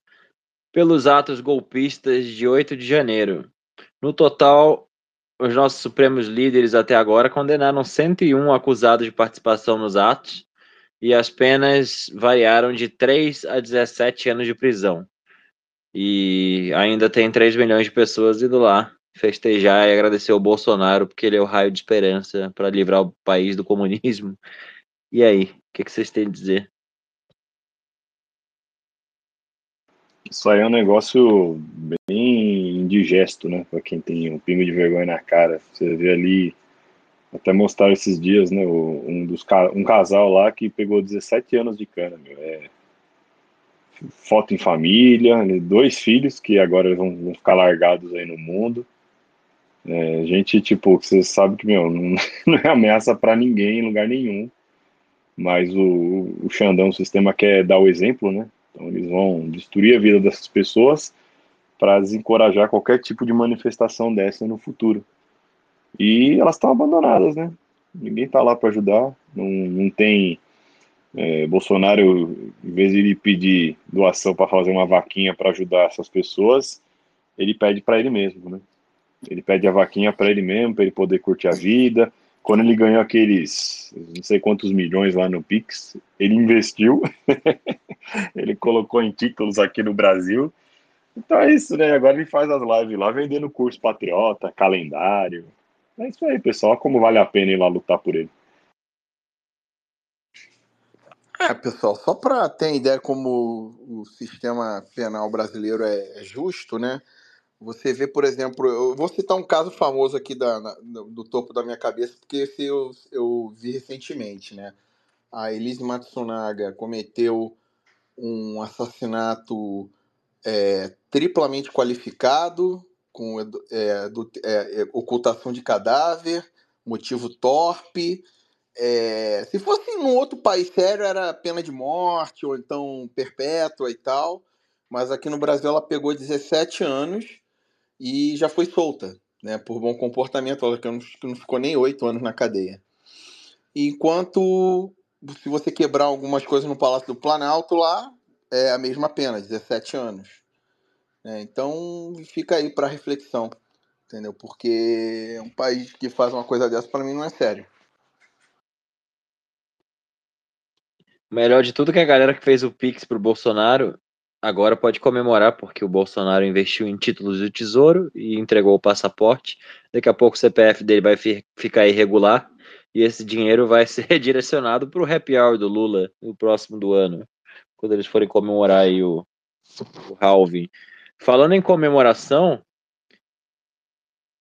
pelos atos golpistas de 8 de janeiro. No total, os nossos supremos líderes até agora condenaram 101 acusados de participação nos atos e as penas variaram de 3 a 17 anos de prisão. E ainda tem 3 milhões de pessoas indo lá festejar e agradecer o Bolsonaro, porque ele é o raio de esperança para livrar o país do comunismo. E aí, o que, que vocês têm a dizer? Isso aí é um negócio bem indigesto, né? Para quem tem um pingo de vergonha na cara. Você vê ali, até mostrar esses dias, né? Um, dos, um casal lá que pegou 17 anos de cana, meu. É, foto em família, né? dois filhos que agora vão, vão ficar largados aí no mundo. É, gente, tipo, você sabe que, meu, não, [LAUGHS] não é ameaça para ninguém em lugar nenhum. Mas o, o Xandão, o sistema quer dar o exemplo, né? Então eles vão destruir a vida dessas pessoas para desencorajar qualquer tipo de manifestação dessa no futuro. E elas estão abandonadas, né? Ninguém está lá para ajudar, não, não tem. É, Bolsonaro, em vez de ele pedir doação para fazer uma vaquinha para ajudar essas pessoas, ele pede para ele mesmo, né? Ele pede a vaquinha para ele mesmo, para ele poder curtir a vida. Quando ele ganhou aqueles não sei quantos milhões lá no Pix, ele investiu, [LAUGHS] ele colocou em títulos aqui no Brasil. Então é isso, né? Agora ele faz as lives lá vendendo curso patriota, calendário. É isso aí, pessoal. Olha como vale a pena ir lá lutar por ele. É, pessoal, só para ter ideia como o sistema penal brasileiro é, é justo, né? Você vê, por exemplo, eu vou citar um caso famoso aqui da, na, do topo da minha cabeça, porque esse eu, eu vi recentemente, né? A Elise Matsunaga cometeu um assassinato é, triplamente qualificado, com é, do, é, é, ocultação de cadáver, motivo torpe. É, se fosse num outro país sério, era pena de morte, ou então perpétua e tal. Mas aqui no Brasil ela pegou 17 anos e já foi solta, né, por bom comportamento, ela que não, ficou nem oito anos na cadeia. Enquanto, se você quebrar algumas coisas no Palácio do Planalto lá, é a mesma pena, 17 anos. É, então, fica aí para reflexão, entendeu? Porque um país que faz uma coisa dessa, para mim, não é sério. Melhor de tudo que a galera que fez o Pix pro Bolsonaro agora pode comemorar, porque o Bolsonaro investiu em títulos do Tesouro e entregou o passaporte. Daqui a pouco o CPF dele vai fi ficar irregular e esse dinheiro vai [LAUGHS] ser direcionado para o happy hour do Lula no próximo do ano, quando eles forem comemorar aí o, o halving. Falando em comemoração,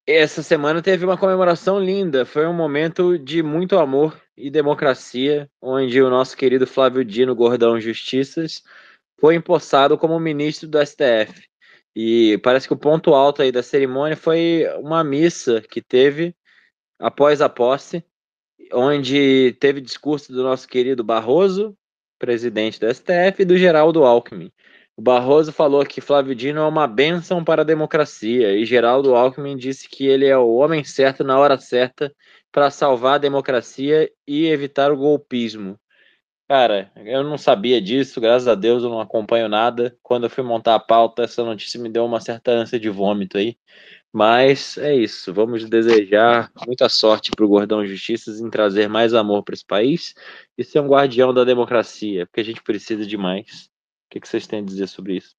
essa semana teve uma comemoração linda. Foi um momento de muito amor e democracia, onde o nosso querido Flávio Dino, Gordão Justiças, foi empossado como ministro do STF. E parece que o ponto alto aí da cerimônia foi uma missa que teve após a posse, onde teve discurso do nosso querido Barroso, presidente do STF, e do Geraldo Alckmin. O Barroso falou que Flávio Dino é uma bênção para a democracia, e Geraldo Alckmin disse que ele é o homem certo na hora certa para salvar a democracia e evitar o golpismo. Cara, eu não sabia disso, graças a Deus eu não acompanho nada. Quando eu fui montar a pauta, essa notícia me deu uma certa ânsia de vômito aí. Mas é isso, vamos desejar muita sorte para o Gordão Justiças em trazer mais amor para esse país e ser um guardião da democracia, porque a gente precisa de mais. O que, que vocês têm a dizer sobre isso?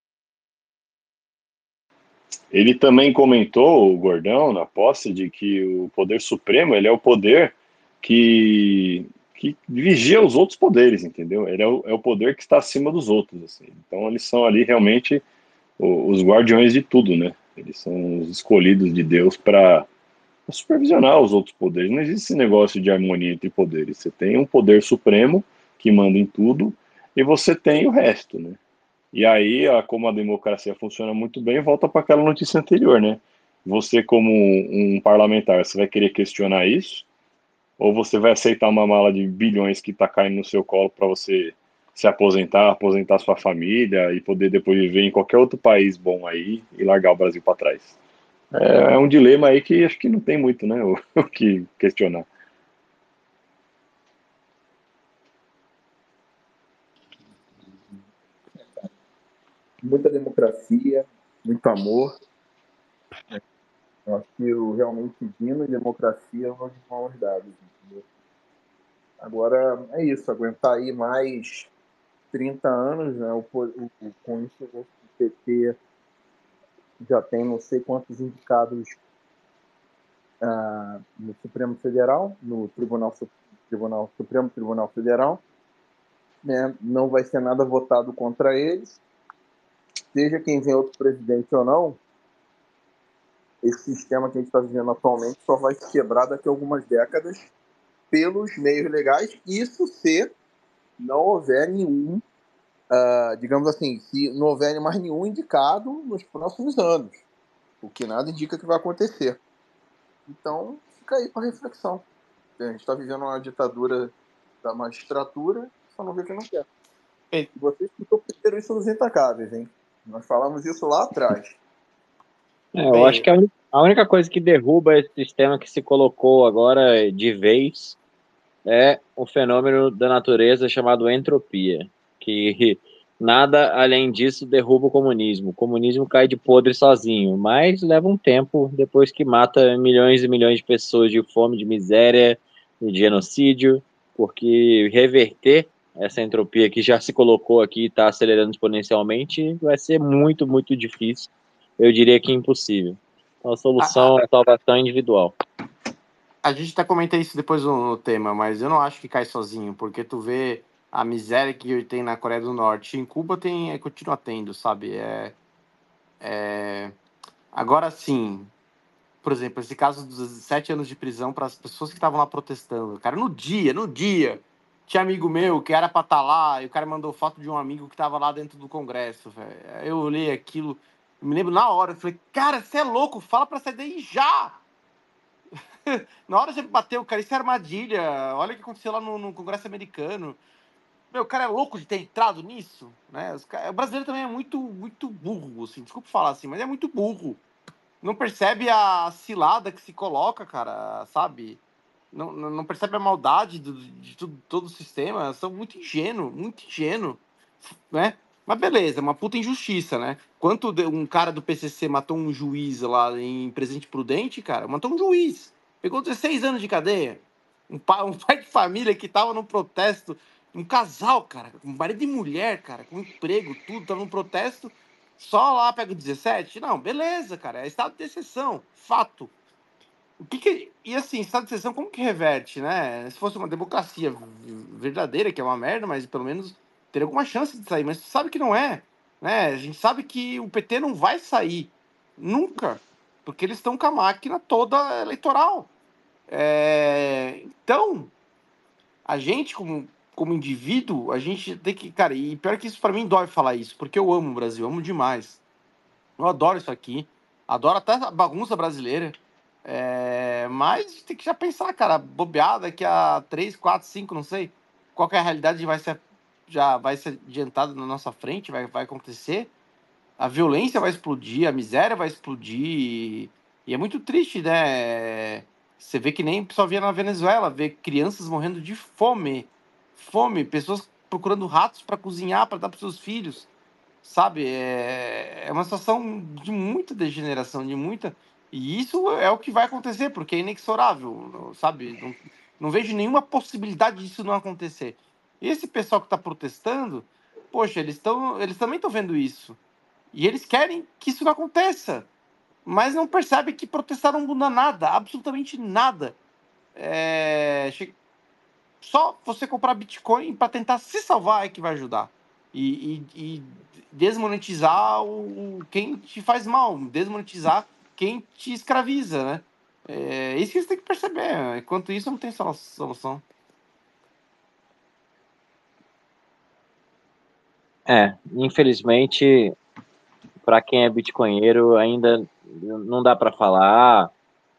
Ele também comentou, o Gordão, na posse, de que o poder supremo ele é o poder que que vigia os outros poderes, entendeu? Ele é o, é o poder que está acima dos outros, assim. Então eles são ali realmente os, guardiões de tudo, né? Eles são os escolhidos de Deus para supervisionar os outros poderes. Não existe esse negócio de harmonia entre poderes. Você tem um poder supremo que manda em tudo e você tem o resto, né? E aí, como a democracia funciona muito bem, volta para aquela notícia anterior, né? Você, como um parlamentar, você vai querer questionar isso? Ou você vai aceitar uma mala de bilhões que está caindo no seu colo para você se aposentar, aposentar sua família e poder depois viver em qualquer outro país bom aí e largar o Brasil para trás. É, é, um dilema aí que acho que não tem muito, né, [LAUGHS] o, o que questionar. Muita democracia, muito amor, eu acho que o realmente Dino e democracia vão de mãos dadas, entendeu? Agora é isso, aguentar aí mais 30 anos, né? O, o, com isso o PT já tem não sei quantos indicados ah, no Supremo Federal, no Tribunal, Tribunal Supremo Tribunal Federal, né? Não vai ser nada votado contra eles. Seja quem vem outro presidente ou não, esse sistema que a gente está vivendo atualmente só vai se quebrar daqui a algumas décadas pelos meios legais, isso se não houver nenhum, uh, digamos assim, se não houver mais nenhum indicado nos próximos anos, o que nada indica que vai acontecer. Então, fica aí para reflexão. A gente está vivendo uma ditadura da magistratura, só não vê que não quer. E vocês escutou primeiro isso nos intacáveis, hein? Nós falamos isso lá atrás. É, eu acho que a, a única coisa que derruba esse sistema que se colocou agora de vez é o fenômeno da natureza chamado entropia, que nada além disso derruba o comunismo. O comunismo cai de podre sozinho, mas leva um tempo depois que mata milhões e milhões de pessoas de fome, de miséria, de genocídio, porque reverter essa entropia que já se colocou aqui e está acelerando exponencialmente vai ser muito, muito difícil eu diria que impossível. Então, a solução a, a, é salvação individual. A gente até comenta isso depois no, no, tema, mas eu não acho que cai sozinho, porque tu vê a miséria que tem na Coreia do Norte. Em Cuba tem, é, continua tendo, sabe? É, é, Agora sim, por exemplo, esse caso dos sete anos de prisão para as pessoas que estavam lá protestando. Cara, no dia, no dia, tinha amigo meu que era para estar tá lá e o cara mandou foto de um amigo que estava lá dentro do Congresso. Véio. Eu olhei aquilo, me lembro na hora, eu falei, cara, você é louco, fala sair daí já! [LAUGHS] na hora você bateu, cara, isso é armadilha. Olha o que aconteceu lá no, no Congresso americano. Meu, o cara é louco de ter entrado nisso, né? o brasileiro também é muito, muito burro, assim, desculpa falar assim, mas é muito burro. Não percebe a cilada que se coloca, cara, sabe? Não, não percebe a maldade do, de tudo, todo o sistema. São muito ingênuo, muito ingênuo, né? Mas beleza, é uma puta injustiça, né? Quanto um cara do PCC matou um juiz lá em Presente Prudente, cara, matou um juiz. Pegou 16 anos de cadeia. Um pai, um pai de família que tava no protesto um casal, cara, um marido e mulher, cara, com emprego, tudo, tá num protesto, só lá pega 17? Não, beleza, cara, é estado de exceção, fato. O que que. E assim, estado de exceção, como que reverte, né? Se fosse uma democracia verdadeira, que é uma merda, mas pelo menos teria alguma chance de sair. Mas tu sabe que não é, né? A gente sabe que o PT não vai sair, nunca, porque eles estão com a máquina toda eleitoral. É... Então, a gente, como como indivíduo, a gente tem que. Cara, e pior que isso para mim dói falar isso, porque eu amo o Brasil, amo demais. Eu adoro isso aqui, adoro até a bagunça brasileira. É, mas tem que já pensar, cara, bobeada que a 3, 4, 5, não sei qual é a realidade vai ser, já vai ser adiantada na nossa frente, vai, vai acontecer. A violência vai explodir, a miséria vai explodir. E é muito triste, né? Você vê que nem pessoal via na Venezuela, ver crianças morrendo de fome fome, pessoas procurando ratos para cozinhar, para dar para seus filhos, sabe? É, é uma situação de muita degeneração, de muita. E isso é o que vai acontecer, porque é inexorável, sabe? Não, não vejo nenhuma possibilidade disso não acontecer. E esse pessoal que está protestando, poxa, eles, estão eles também estão vendo isso. E eles querem que isso não aconteça. Mas não percebem que protestar não muda nada, absolutamente nada. É, só você comprar Bitcoin para tentar se salvar é que vai ajudar. E, e, e desmonetizar o, quem te faz mal, desmonetizar quem te escraviza, né? É isso que você tem que perceber. Enquanto isso, não tem solução. É, infelizmente, para quem é bitcoinheiro, ainda não dá para falar.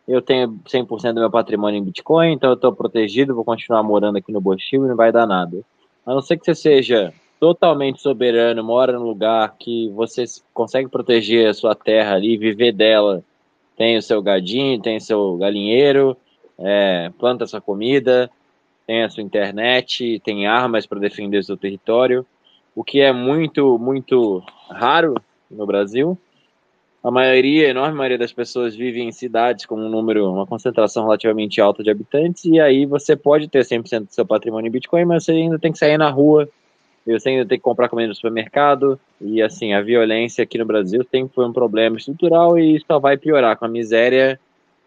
Eu tenho 100% do meu patrimônio em Bitcoin, então eu estou protegido, vou continuar morando aqui no Bochil e não vai dar nada. A não ser que você seja totalmente soberano, mora num lugar que você consegue proteger a sua terra ali, viver dela, tem o seu gadinho, tem o seu galinheiro, é, planta sua comida, tem a sua internet, tem armas para defender o seu território, o que é muito, muito raro no Brasil a maioria, a enorme maioria das pessoas vive em cidades com um número, uma concentração relativamente alta de habitantes, e aí você pode ter 100% do seu patrimônio em Bitcoin, mas você ainda tem que sair na rua, você ainda tem que comprar comida no supermercado, e assim, a violência aqui no Brasil sempre foi um problema estrutural e só vai piorar com a miséria.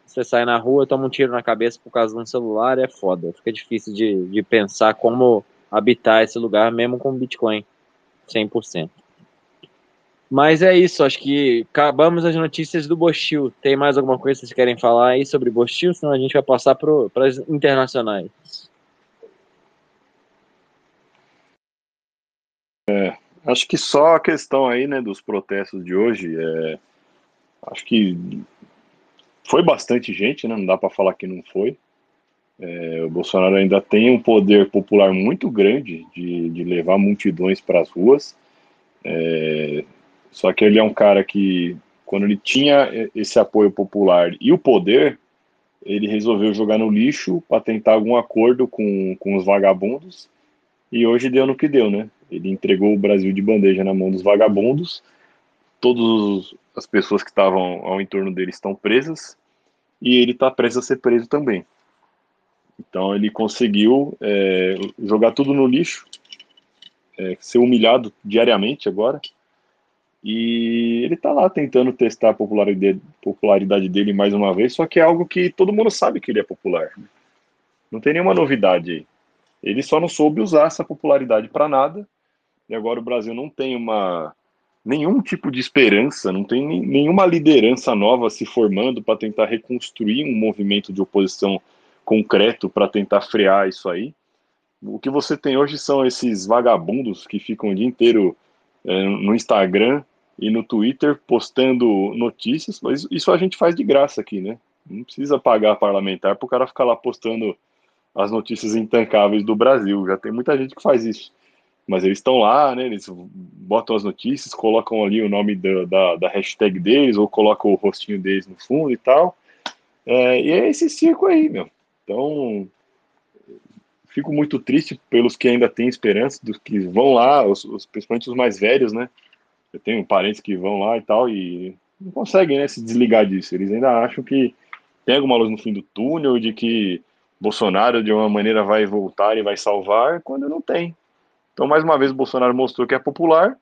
Você sai na rua, toma um tiro na cabeça por causa de um celular, é foda. Fica difícil de, de pensar como habitar esse lugar mesmo com Bitcoin 100%. Mas é isso, acho que acabamos as notícias do Bostil. Tem mais alguma coisa que vocês querem falar aí sobre Bostil? Senão a gente vai passar para as internacionais. É, acho que só a questão aí, né, dos protestos de hoje, é, acho que foi bastante gente, né, não dá para falar que não foi. É, o Bolsonaro ainda tem um poder popular muito grande de, de levar multidões para as ruas. É, só que ele é um cara que, quando ele tinha esse apoio popular e o poder, ele resolveu jogar no lixo para tentar algum acordo com, com os vagabundos. E hoje deu no que deu, né? Ele entregou o Brasil de bandeja na mão dos vagabundos. Todas as pessoas que estavam ao entorno dele estão presas. E ele está preso a ser preso também. Então ele conseguiu é, jogar tudo no lixo, é, ser humilhado diariamente agora e ele está lá tentando testar a popularidade, popularidade dele mais uma vez, só que é algo que todo mundo sabe que ele é popular. Não tem nenhuma novidade aí. Ele só não soube usar essa popularidade para nada. E agora o Brasil não tem uma, nenhum tipo de esperança, não tem nenhuma liderança nova se formando para tentar reconstruir um movimento de oposição concreto para tentar frear isso aí. O que você tem hoje são esses vagabundos que ficam o dia inteiro é, no Instagram e no Twitter postando notícias, mas isso a gente faz de graça aqui, né? Não precisa pagar parlamentar para o cara ficar lá postando as notícias intancáveis do Brasil. Já tem muita gente que faz isso. Mas eles estão lá, né? Eles botam as notícias, colocam ali o nome da, da, da hashtag deles, ou colocam o rostinho deles no fundo e tal. É, e é esse circo aí, meu. Então, fico muito triste pelos que ainda têm esperança, dos que vão lá, os, os, principalmente os mais velhos, né? Eu tenho parentes que vão lá e tal, e não conseguem né, se desligar disso. Eles ainda acham que tem alguma luz no fim do túnel, de que Bolsonaro, de uma maneira, vai voltar e vai salvar, quando não tem. Então, mais uma vez, Bolsonaro mostrou que é popular,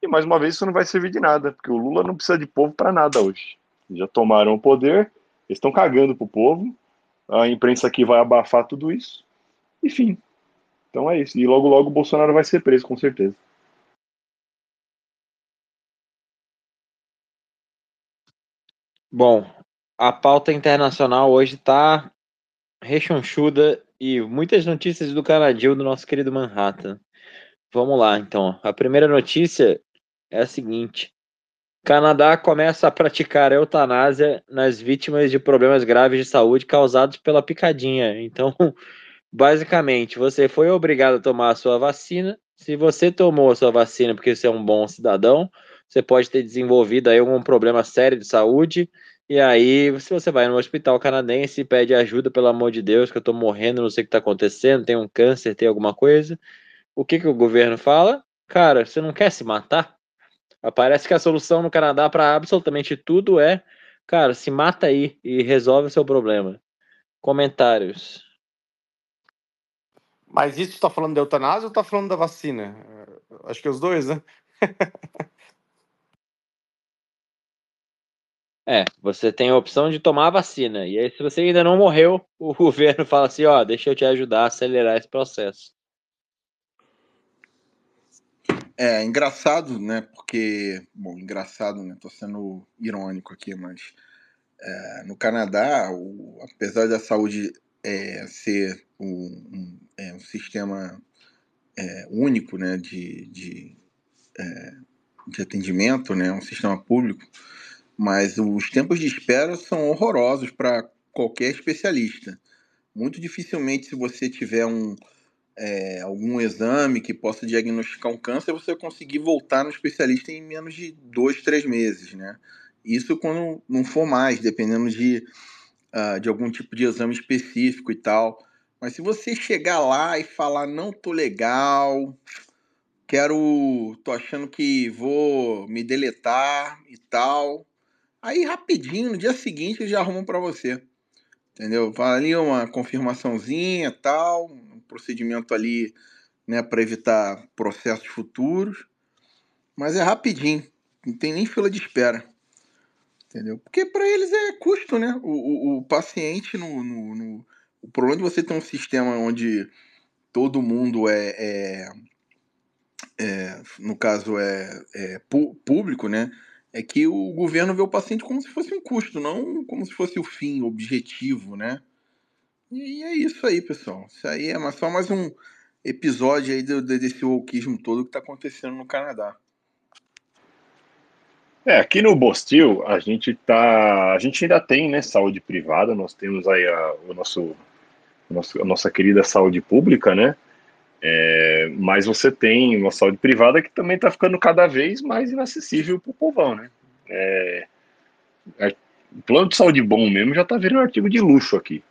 e mais uma vez isso não vai servir de nada, porque o Lula não precisa de povo para nada hoje. Já tomaram o poder, eles estão cagando pro povo, a imprensa aqui vai abafar tudo isso, enfim. Então é isso. E logo, logo o Bolsonaro vai ser preso, com certeza. Bom, a pauta internacional hoje está rechonchuda e muitas notícias do Canadil do nosso querido Manhattan. Vamos lá, então. A primeira notícia é a seguinte: Canadá começa a praticar eutanásia nas vítimas de problemas graves de saúde causados pela picadinha. Então, [LAUGHS] basicamente, você foi obrigado a tomar a sua vacina. Se você tomou a sua vacina porque você é um bom cidadão, você pode ter desenvolvido aí algum problema sério de saúde. E aí, se você vai no hospital canadense e pede ajuda, pelo amor de Deus, que eu tô morrendo, não sei o que tá acontecendo, tem um câncer, tem alguma coisa. O que, que o governo fala? Cara, você não quer se matar? Parece que a solução no Canadá para absolutamente tudo é, cara, se mata aí e resolve o seu problema. Comentários. Mas isso está falando da eutanásia ou está falando da vacina? Acho que é os dois, né? [LAUGHS] é, você tem a opção de tomar a vacina. E aí, se você ainda não morreu, o governo fala assim: ó, deixa eu te ajudar a acelerar esse processo. É engraçado, né? Porque, bom, engraçado, né? Tô sendo irônico aqui, mas é, no Canadá, o, apesar da saúde é, ser um, um, é, um sistema é, único, né, de, de, é, de atendimento, né, um sistema público, mas os tempos de espera são horrorosos para qualquer especialista. Muito dificilmente, se você tiver um é, algum exame que possa diagnosticar um câncer, você conseguir voltar no especialista em menos de dois, três meses, né? Isso quando não for mais, dependendo de, uh, de algum tipo de exame específico e tal. Mas se você chegar lá e falar, não tô legal, quero, tô achando que vou me deletar e tal, aí rapidinho, no dia seguinte, eles já arrumam para você. Entendeu? Fala ali uma confirmaçãozinha tal, procedimento ali né, para evitar processos futuros, mas é rapidinho, não tem nem fila de espera. Entendeu? Porque para eles é custo, né? O, o, o paciente, no, no, no, o problema de você ter um sistema onde todo mundo é, é, é no caso, é, é público, né? É que o governo vê o paciente como se fosse um custo, não como se fosse o fim, o objetivo, né? E é isso aí, pessoal. Isso aí é só mais um episódio aí desse wokeismo todo que está acontecendo no Canadá. É, aqui no Bostil a gente tá, a gente ainda tem, né, saúde privada. Nós temos aí a, o nosso, a nossa querida saúde pública, né? É, mas você tem uma saúde privada que também está ficando cada vez mais inacessível para o povão, né? É, é, plano de saúde bom mesmo já está virando um artigo de luxo aqui.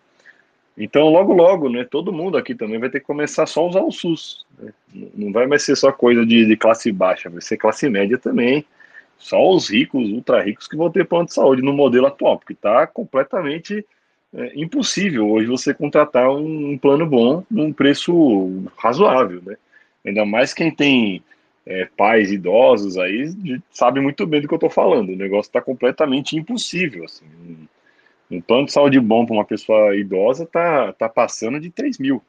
Então, logo, logo, né, todo mundo aqui também vai ter que começar só a usar o SUS. Né? Não vai mais ser só coisa de, de, classe baixa, vai ser classe média também. Só os ricos, ultra ricos, que vão ter plano de saúde no modelo atual, porque está completamente é, impossível hoje você contratar um, um, plano bom num preço razoável, né? Ainda mais quem tem é, pais idosos aí sabe muito bem do que eu estou falando. O negócio está completamente impossível. Assim. Um plano de saúde bom para uma pessoa idosa tá, tá passando de 3 mil.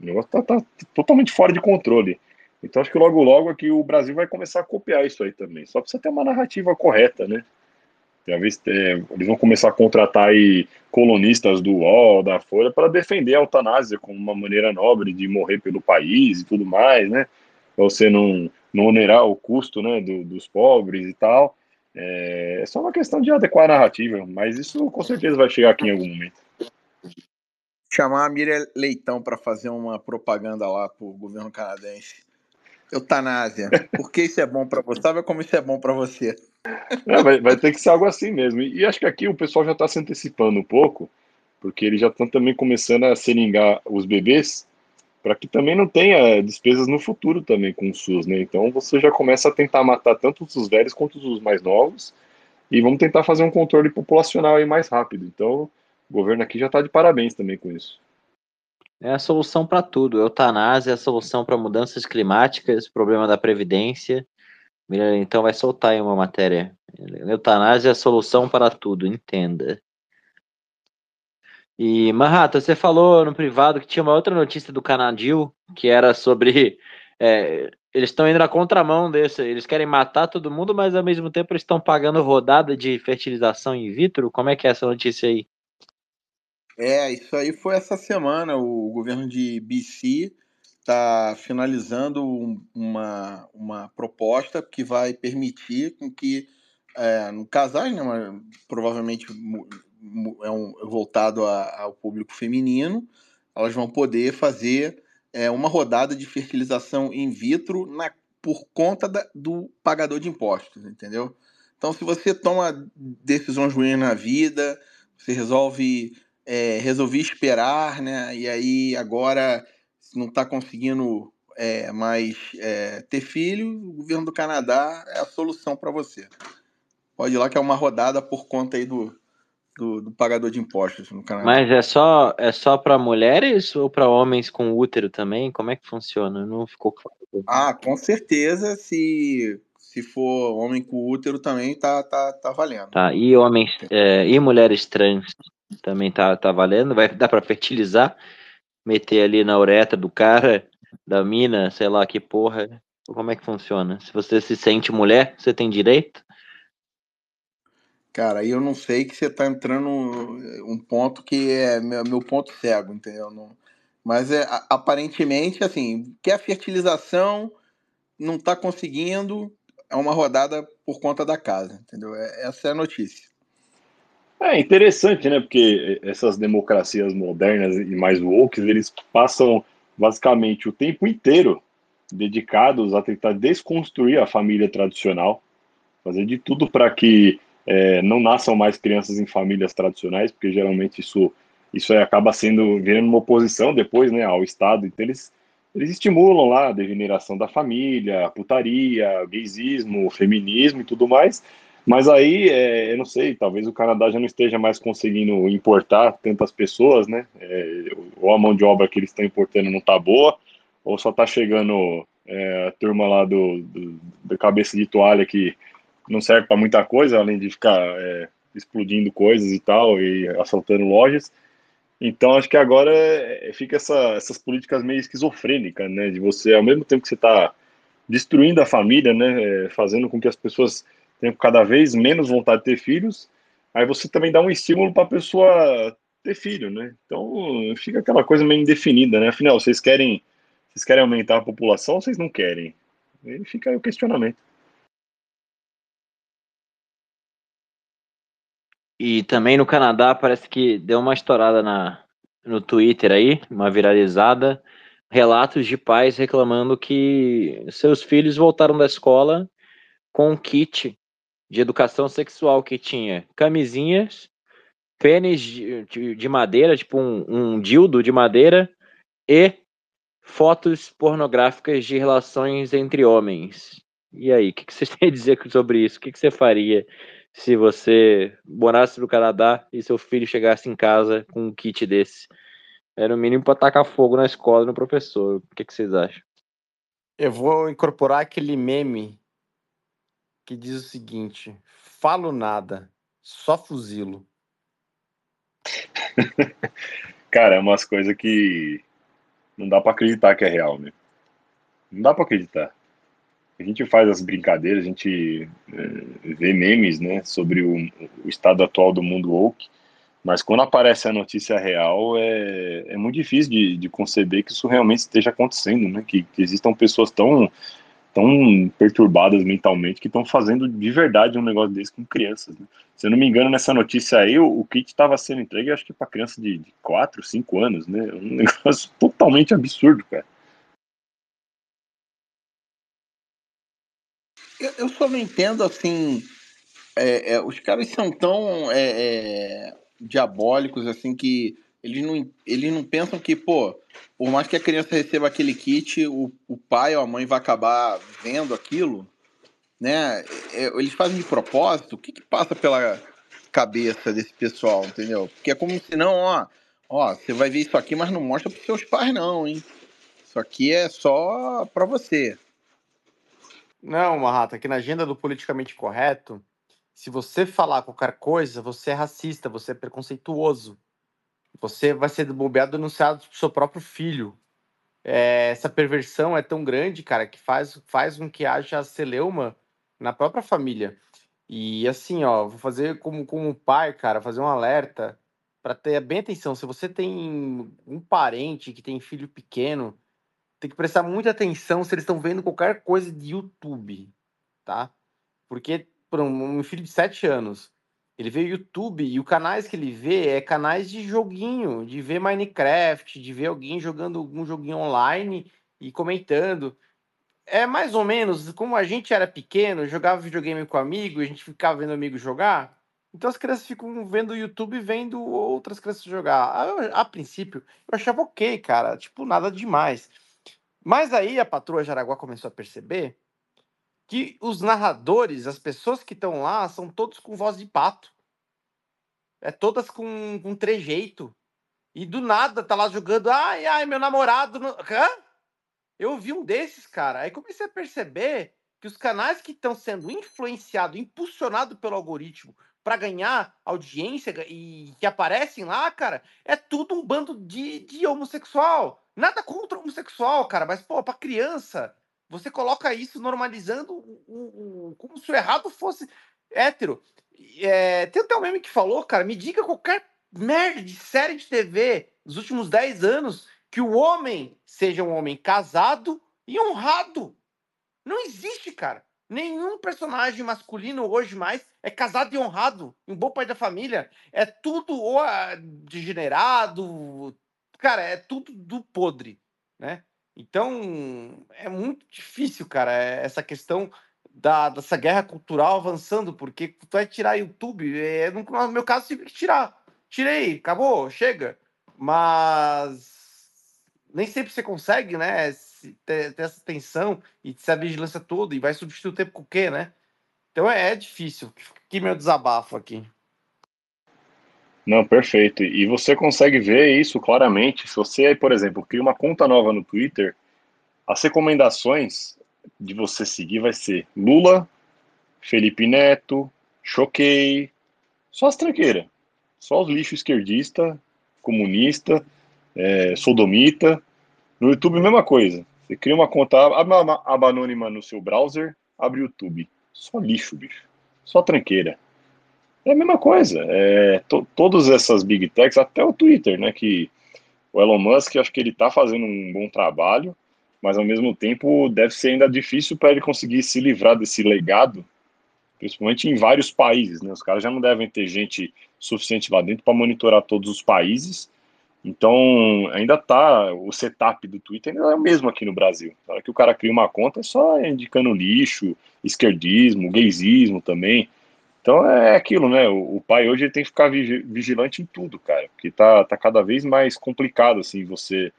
O negócio tá, tá totalmente fora de controle. Então acho que logo logo aqui o Brasil vai começar a copiar isso aí também. Só precisa ter uma narrativa correta, né? Talvez é, eles vão começar a contratar aí colonistas do UOL, da Folha, para defender a eutanásia como uma maneira nobre de morrer pelo país e tudo mais, né? Pra você não, não onerar o custo né, do, dos pobres e tal. É, é só uma questão de adequar a narrativa, mas isso com certeza vai chegar aqui em algum momento. Chamar a Miriam Leitão para fazer uma propaganda lá para o governo canadense. Eutanásia. Por que isso é bom para você? Sabe como isso é bom para você? É, vai, vai, ter que ser algo assim mesmo. E, e acho que aqui o pessoal já está se antecipando um pouco, porque eles já estão também começando a seringar os bebês para que também não tenha despesas no futuro também com o SUS, né? Então você já começa a tentar matar tanto os velhos quanto os mais novos e vamos tentar fazer um controle populacional aí mais rápido. Então o governo aqui já está de parabéns também com isso. É a solução para tudo. Eutanásia é a solução para mudanças climáticas, problema da previdência. Então vai soltar aí uma matéria. Eutanásia é a solução para tudo, entenda. E, Manhattan, você falou no privado que tinha uma outra notícia do Canadil, que era sobre. É, eles estão indo na contramão desse. Eles querem matar todo mundo, mas ao mesmo tempo eles estão pagando rodada de fertilização in vitro. Como é que é essa notícia aí? É, isso aí foi essa semana. O governo de BC está finalizando uma, uma proposta que vai permitir com que é, no casais, né, provavelmente é um, voltado a, ao público feminino, elas vão poder fazer é, uma rodada de fertilização in vitro na, por conta da, do pagador de impostos, entendeu? Então, se você toma decisões ruins na vida, você resolve é, resolvi esperar, né? E aí agora não está conseguindo é, mais é, ter filho, o governo do Canadá é a solução para você. Pode ir lá que é uma rodada por conta aí do, do, do, pagador de impostos no Canadá. Mas é só é só para mulheres ou para homens com útero também? Como é que funciona? Não ficou claro. Ah, com certeza, se se for homem com útero também tá tá, tá valendo. Tá, e homens é, e mulheres trans também tá, tá valendo, vai dar para fertilizar, meter ali na uretra do cara, da mina, sei lá que porra. Como é que funciona? Se você se sente mulher, você tem direito? Cara, aí eu não sei que você tá entrando um ponto que é meu, meu ponto cego, entendeu? Não, mas é aparentemente assim, que a fertilização não tá conseguindo, é uma rodada por conta da casa, entendeu? É, essa é a notícia. É interessante, né? Porque essas democracias modernas e mais woke, eles passam basicamente o tempo inteiro dedicados a tentar desconstruir a família tradicional, fazer de tudo para que é, não nasçam mais crianças em famílias tradicionais, porque geralmente isso isso acaba sendo virando uma oposição depois, né, ao Estado. Então eles eles estimulam lá a degeneração da família, a putaria, gaysismo, feminismo e tudo mais. Mas aí, é, eu não sei, talvez o Canadá já não esteja mais conseguindo importar tantas pessoas, né? É, ou a mão de obra que eles estão importando não está boa, ou só está chegando é, a turma lá do, do, da cabeça de toalha que não serve para muita coisa, além de ficar é, explodindo coisas e tal, e assaltando lojas. Então, acho que agora é, fica essa, essas políticas meio esquizofrênicas, né? De você, ao mesmo tempo que você está destruindo a família, né? É, fazendo com que as pessoas tenham cada vez menos vontade de ter filhos, aí você também dá um estímulo para a pessoa ter filho, né? Então fica aquela coisa meio indefinida, né? Afinal, vocês querem, vocês querem aumentar a população ou vocês não querem? E fica aí o questionamento. E também no Canadá parece que deu uma estourada na, no Twitter aí, uma viralizada, relatos de pais reclamando que seus filhos voltaram da escola com um kit de educação sexual que tinha camisinhas, pênis de, de, de madeira, tipo um, um, dildo de madeira, e fotos pornográficas de relações entre homens. E aí, o que, que você [LAUGHS] tem a dizer sobre isso? O que, que você faria se você morasse no Canadá e seu filho chegasse em casa com um kit desse? Era o mínimo para tacar fogo na escola no professor. O que, que vocês acham? Eu vou incorporar aquele meme que diz o seguinte: falo nada, só fuzilo. [LAUGHS] Cara, é umas coisas que não dá para acreditar que é real, né? Não dá para acreditar. A gente faz as brincadeiras, a gente é, vê memes, né, sobre o, o, estado atual do mundo woke, mas quando aparece a notícia real, é, é muito difícil de, de conceber que isso realmente esteja acontecendo, né, que, que existam pessoas tão tão perturbadas mentalmente que estão fazendo de verdade um negócio desse com crianças. Né? Se eu não me engano, nessa notícia aí, o, o kit estava sendo entregue, acho que para criança de, de 4, 5 anos, né? Um [LAUGHS] negócio totalmente absurdo, cara. Eu, eu só não entendo, assim, é, é, os caras são tão é, é diabólicos, assim, que eles não, eles não pensam que, pô, por mais que a criança receba aquele kit, o, o pai ou a mãe vai acabar vendo aquilo, né? É, eles fazem de propósito. O que, que passa pela cabeça desse pessoal, entendeu? Porque é como se não, ó, ó, você vai ver isso aqui, mas não mostra para seus pais, não, hein? Isso aqui é só para você. Não, Marrata, aqui na agenda do politicamente correto, se você falar qualquer coisa, você é racista, você é preconceituoso. Você vai ser bobeado denunciado pro seu próprio filho. É, essa perversão é tão grande, cara, que faz, faz com que haja celeuma na própria família. E assim, ó, vou fazer como, como pai, cara, fazer um alerta para ter bem atenção. Se você tem um parente que tem filho pequeno, tem que prestar muita atenção se eles estão vendo qualquer coisa de YouTube, tá? Porque, por um, filho de 7 anos, ele vê YouTube e os canais que ele vê é canais de joguinho, de ver Minecraft, de ver alguém jogando algum joguinho online e comentando. É mais ou menos como a gente era pequeno, jogava videogame com amigo, a gente ficava vendo amigo jogar. Então as crianças ficam vendo o YouTube vendo outras crianças jogar. A, a princípio, eu achava ok, cara, tipo, nada demais. Mas aí a patroa Jaraguá começou a perceber que os narradores, as pessoas que estão lá, são todos com voz de pato. É todas com, com trejeito. E do nada tá lá jogando, ai, ai, meu namorado. Hã? Eu vi um desses, cara. Aí comecei a perceber que os canais que estão sendo influenciados, impulsionados pelo algoritmo para ganhar audiência e que aparecem lá, cara, é tudo um bando de, de homossexual. Nada contra homossexual, cara, mas, pô, pra criança, você coloca isso normalizando o, o, o, como se o errado fosse hétero. É, tem até um meme que falou, cara, me diga qualquer merda de série de TV dos últimos 10 anos que o homem seja um homem casado e honrado. Não existe, cara. Nenhum personagem masculino hoje mais é casado e honrado. Um bom pai da família. É tudo ou ah, degenerado. Cara, é tudo do podre, né? Então, é muito difícil, cara, eh, essa questão da, dessa guerra cultural avançando, porque tu vai tirar YouTube, é, no, meu caso, tive que tirar. Tirei, acabou, chega. Mas nem sempre você consegue, né, ter, ter essa tensão e essa vigilância toda, e vai substituir o tempo com o quê, né? Então é, é difícil. Que meu desabafo aqui. Não, perfeito. E você consegue ver isso claramente. Se você, por exemplo, cria uma conta nova no Twitter, as recomendações de você seguir vai ser Lula, Felipe Neto, Choquei, só as tranqueiras. Só os lixos esquerdista, comunista, é, sodomita. No YouTube, mesma coisa. Você cria uma conta, abre aba anônima no seu browser, abre o YouTube. Só lixo, bicho. Só tranqueira. É a mesma coisa. É, to, todas essas big techs, até o Twitter, né? Que o Elon Musk, acho que ele está fazendo um bom trabalho, mas ao mesmo tempo deve ser ainda difícil para ele conseguir se livrar desse legado, principalmente em vários países, né? Os caras já não devem ter gente suficiente lá dentro para monitorar todos os países. Então, ainda tá, o setup do Twitter ainda é o mesmo aqui no Brasil. Na hora que o cara cria uma conta, é só indicando lixo, esquerdismo, gaysismo também. Então é aquilo, né? O, pai hoje tem que ficar vigilante em tudo, cara, porque tá, tá cada vez mais complicado, assim, você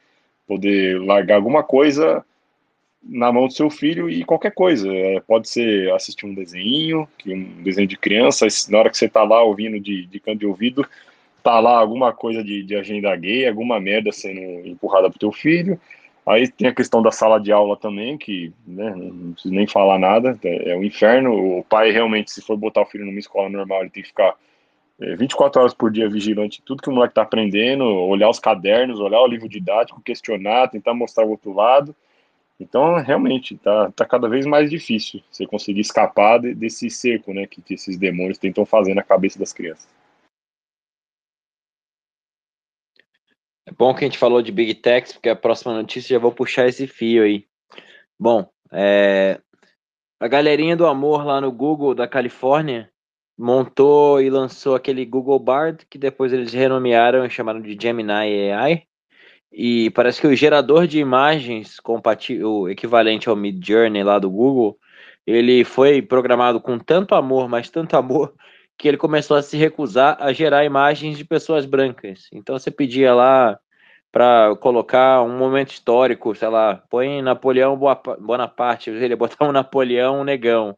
poder largar alguma coisa na mão do seu filho e qualquer coisa. É, pode ser assistir um desenho, um desenho de criança, na hora que você tá lá ouvindo de, de canto de ouvido, tá lá alguma coisa de, de agenda gay, alguma merda sendo empurrada pro teu filho. Aí tem a questão da sala de aula também, que né, não preciso nem falar nada, é, é um inferno. O pai realmente, se for botar o filho numa escola normal, ele tem que ficar é, 24 horas por dia vigilante tudo que o moleque está aprendendo, olhar os cadernos, olhar o livro didático, questionar, tentar mostrar o outro lado. Então, realmente, tá, tá cada vez mais difícil você conseguir escapar de, desse cerco, né, que, que esses demônios tentam fazer na cabeça das crianças. É bom que a gente falou de Big Techs, porque a próxima notícia já vou puxar esse fio aí. Bom, é, a galerinha do amor lá no Google da Califórnia montou e lançou aquele Google Bard, que depois eles renomearam e chamaram de Gemini AI. E parece que o gerador de imagens compatível, equivalente ao Mid Journey lá do Google, ele foi programado com tanto amor, mas tanto amor, que ele começou a se recusar a gerar imagens de pessoas brancas. Então você pedia lá para colocar um momento histórico, sei lá, põe Napoleão Bonaparte, [LAUGHS] ele botar um Napoleão negão.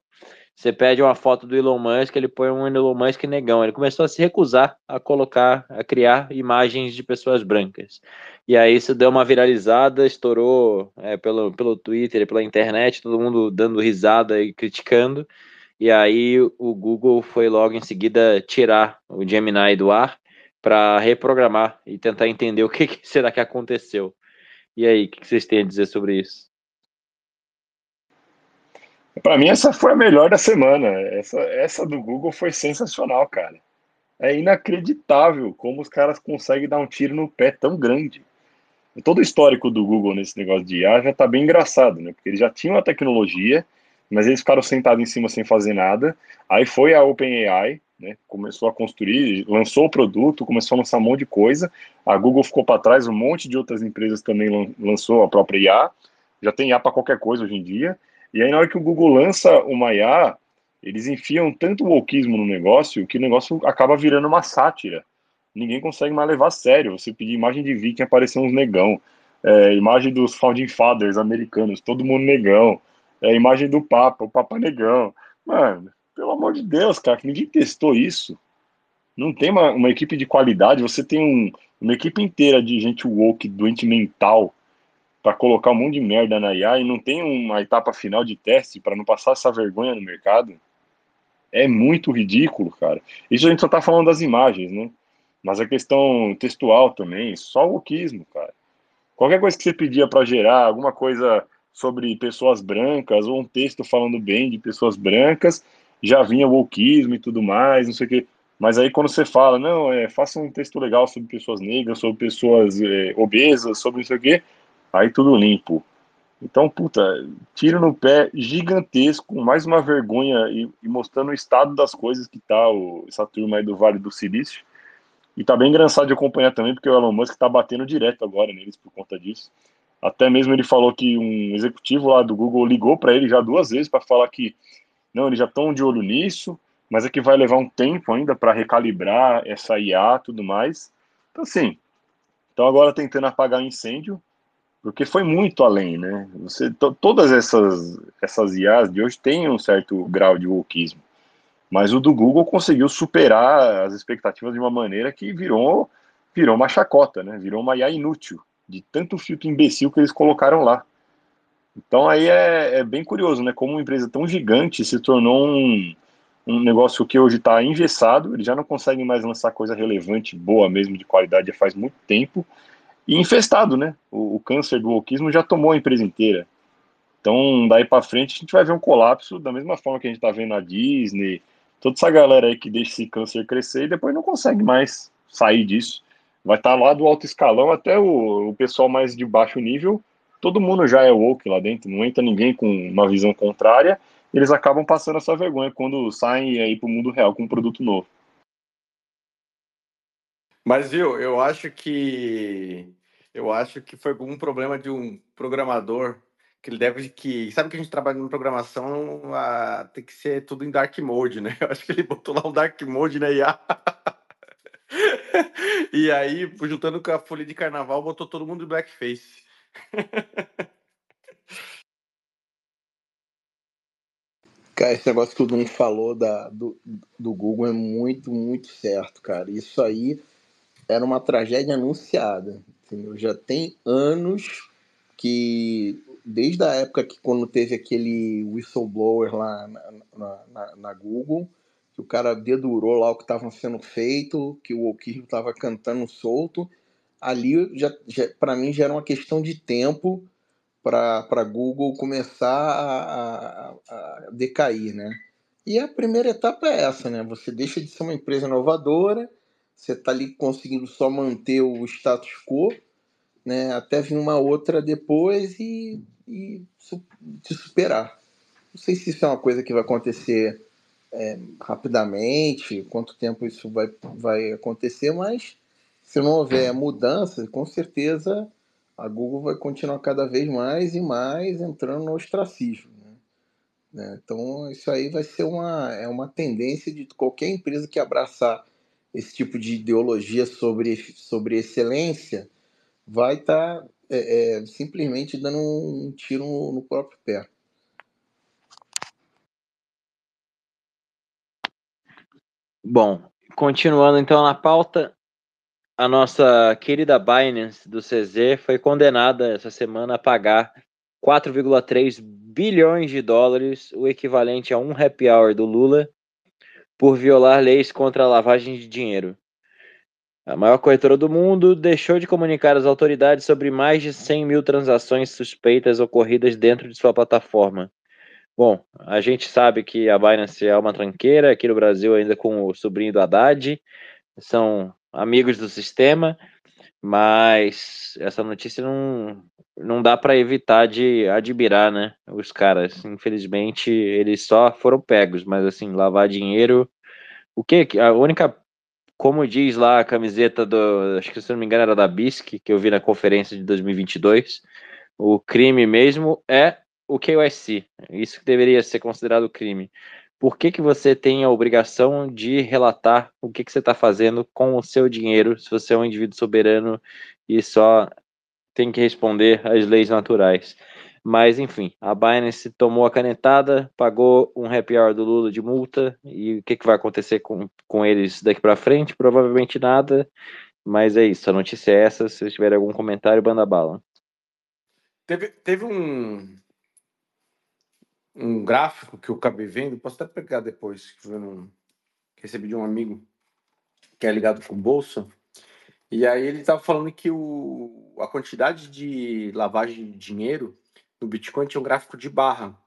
Você pede uma foto do Elon Musk, ele põe um Elon Musk negão. Ele começou a se recusar a colocar, a criar imagens de pessoas brancas. E aí isso deu uma viralizada, estourou é, pelo, pelo Twitter, pela internet, todo mundo dando risada e criticando. E aí o Google foi logo em seguida tirar o Gemini do ar para reprogramar e tentar entender o [LAUGHS] que, que, será que aconteceu. E aí, o que, que vocês têm a dizer sobre isso? Para mim, essa foi a melhor da semana. Essa, essa do Google foi sensacional, cara. É inacreditável como os caras conseguem dar um tiro no pé tão grande. Todo o histórico do Google nesse negócio de IA já está bem engraçado, né? Porque eles já tinham a tecnologia, mas eles ficaram sentados em cima sem fazer nada. Aí foi a OpenAI, né? Começou a construir, lançou o produto, começou a lançar um monte de coisa. A Google ficou para trás, um monte de outras empresas também lançou a própria IA. Já tem IA para qualquer coisa hoje em dia. E aí, na hora que o Google lança uma IA, eles enfiam tanto wokeismo no negócio que o negócio acaba virando uma sátira. Ninguém consegue mais levar a sério. Você pedir imagem de viking, aparecer uns negão. É, imagem dos Founding Fathers americanos, todo mundo negão. É, imagem do Papa, o Papa negão. Mano, pelo amor de Deus, cara, que ninguém testou isso. Não tem uma, uma equipe de qualidade. Você tem um, uma equipe inteira de gente woke, doente mental, para colocar um monte de merda na IA e não tem uma etapa final de teste para não passar essa vergonha no mercado. É muito ridículo, cara. Isso a gente só tá falando das imagens, né? Mas a questão textual também, só o wokeismo, cara. Qualquer coisa que você pedia para gerar, alguma coisa sobre pessoas brancas, ou um texto falando bem de pessoas brancas, já vinha o wokeismo e tudo mais, não sei o quê. Mas aí quando você fala, não, é, faça um texto legal sobre pessoas negras, sobre pessoas é, obesas, sobre não sei o quê, aí tudo limpo. Então, puta, tiro no pé gigantesco, mais uma vergonha e, e, mostrando o estado das coisas que tá o, essa turma aí do Vale do Silício. E tá bem engraçado de acompanhar também, porque o Elon Musk tá batendo direto agora neles por conta disso. Até mesmo ele falou que um executivo lá do Google ligou para ele já duas vezes para falar que não, eles já estão de olho nisso, mas é que vai levar um tempo ainda para recalibrar essa IA tudo mais. Então, assim, então agora tentando apagar o incêndio, porque foi muito além, né? Você, todas essas, essas IAs de hoje têm um certo grau de wokeismo, mas o do Google conseguiu superar as expectativas de uma maneira que virou, virou uma chacota, né? Virou uma IA inútil, de tanto filtro imbecil que eles colocaram lá. Então aí é, é bem curioso, né? Como uma empresa tão gigante se tornou um, um negócio que hoje está engessado, eles já não conseguem mais lançar coisa relevante, boa mesmo, de qualidade, já faz muito tempo, e infestado, né? O, o câncer do wokeismo já tomou a empresa inteira. Então, daí para frente, a gente vai ver um colapso da mesma forma que a gente está vendo a Disney, toda essa galera aí que deixa esse câncer crescer e depois não consegue mais sair disso. Vai estar tá lá do alto escalão até o, o pessoal mais de baixo nível, todo mundo já é woke lá dentro, não entra ninguém com uma visão contrária, eles acabam passando essa vergonha quando saem aí para o mundo real com um produto novo. Mas viu, eu acho que eu acho que foi algum problema de um programador que ele deve que sabe que a gente trabalha em programação a, tem que ser tudo em dark mode, né? [LAUGHS] Eu acho que ele botou lá um dark mode na IA. [LAUGHS] e aí, juntando com a folha de carnaval, botou todo mundo de blackface. [LAUGHS] Cara, esse negócio que o Dum falou da, do, do Google é muito, muito certo, cara. Isso aí era uma tragédia anunciada. Entendeu? Já tem anos que, desde a época que quando teve aquele whistleblower lá na, na, na, na Google, que o cara dedurou lá o que estava sendo feito, que o Wokismo estava cantando solto, ali já, já para mim já era uma questão de tempo para Google começar a, a, a, decair, né? E a primeira etapa é essa, né? Você deixa de ser uma empresa inovadora, você está ali conseguindo só manter o status quo, né? Até vir uma outra depois e, e te superar. Não sei se isso é uma coisa que vai acontecer é, rapidamente, quanto tempo isso vai, vai acontecer, mas se não houver mudança, com certeza a Google vai continuar cada vez mais e mais entrando no ostracismo. Né? né? Então, isso aí vai ser uma, é uma tendência de qualquer empresa que abraçar esse tipo de ideologia sobre, sobre excelência vai estar tá, é, é, simplesmente dando um tiro no, no próprio pé. Bom, continuando então na pauta, a nossa querida Binance do CZ foi condenada essa semana a pagar 4,3 bilhões de dólares, o equivalente a um happy hour do Lula, por violar leis contra a lavagem de dinheiro. A maior corretora do mundo deixou de comunicar às autoridades sobre mais de 100 mil transações suspeitas ocorridas dentro de sua plataforma. Bom, a gente sabe que a Binance é uma tranqueira, aqui no Brasil ainda com o sobrinho do Haddad, são amigos do sistema, mas essa notícia não, não dá para evitar de admirar, né? Os caras, infelizmente, eles só foram pegos, mas assim, lavar dinheiro. O que? A única, como diz lá a camiseta do, acho que se não me engano era da BISC, que eu vi na conferência de 2022, o crime mesmo é o KYC. Isso que deveria ser considerado crime por que, que você tem a obrigação de relatar o que, que você está fazendo com o seu dinheiro, se você é um indivíduo soberano e só tem que responder às leis naturais. Mas, enfim, a Binance tomou a canetada, pagou um happy hour do Lula de multa, e o que, que vai acontecer com, com eles daqui para frente? Provavelmente nada, mas é isso, a notícia é essa. Se tiver algum comentário, banda bala. Teve, teve um, um gráfico que eu acabei vendo, posso até pegar depois, que eu recebi de um amigo que é ligado com bolsa, e aí ele estava falando que o, a quantidade de lavagem de dinheiro no Bitcoin tinha um gráfico de barra.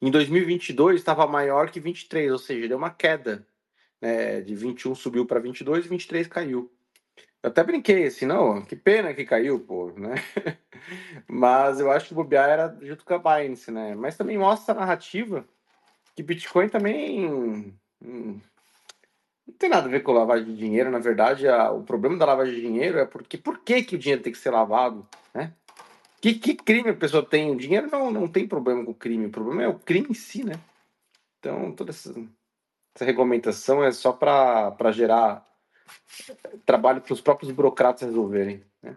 Em 2022 estava maior que 23, ou seja, deu uma queda. Né, de 21 subiu para 22 e 23 caiu. Eu até brinquei assim, não, que pena que caiu, pô, né? [LAUGHS] Mas eu acho que o bobear era junto com a Binance, né? Mas também mostra a narrativa que Bitcoin também hum, não tem nada a ver com lavagem de dinheiro, na verdade, a, o problema da lavagem de dinheiro é porque por que, que o dinheiro tem que ser lavado, né? Que, que crime a pessoa tem? O dinheiro não, não tem problema com o crime, o problema é o crime em si, né? Então, toda essa, essa regulamentação é só para gerar trabalho para os próprios burocratas resolverem, né?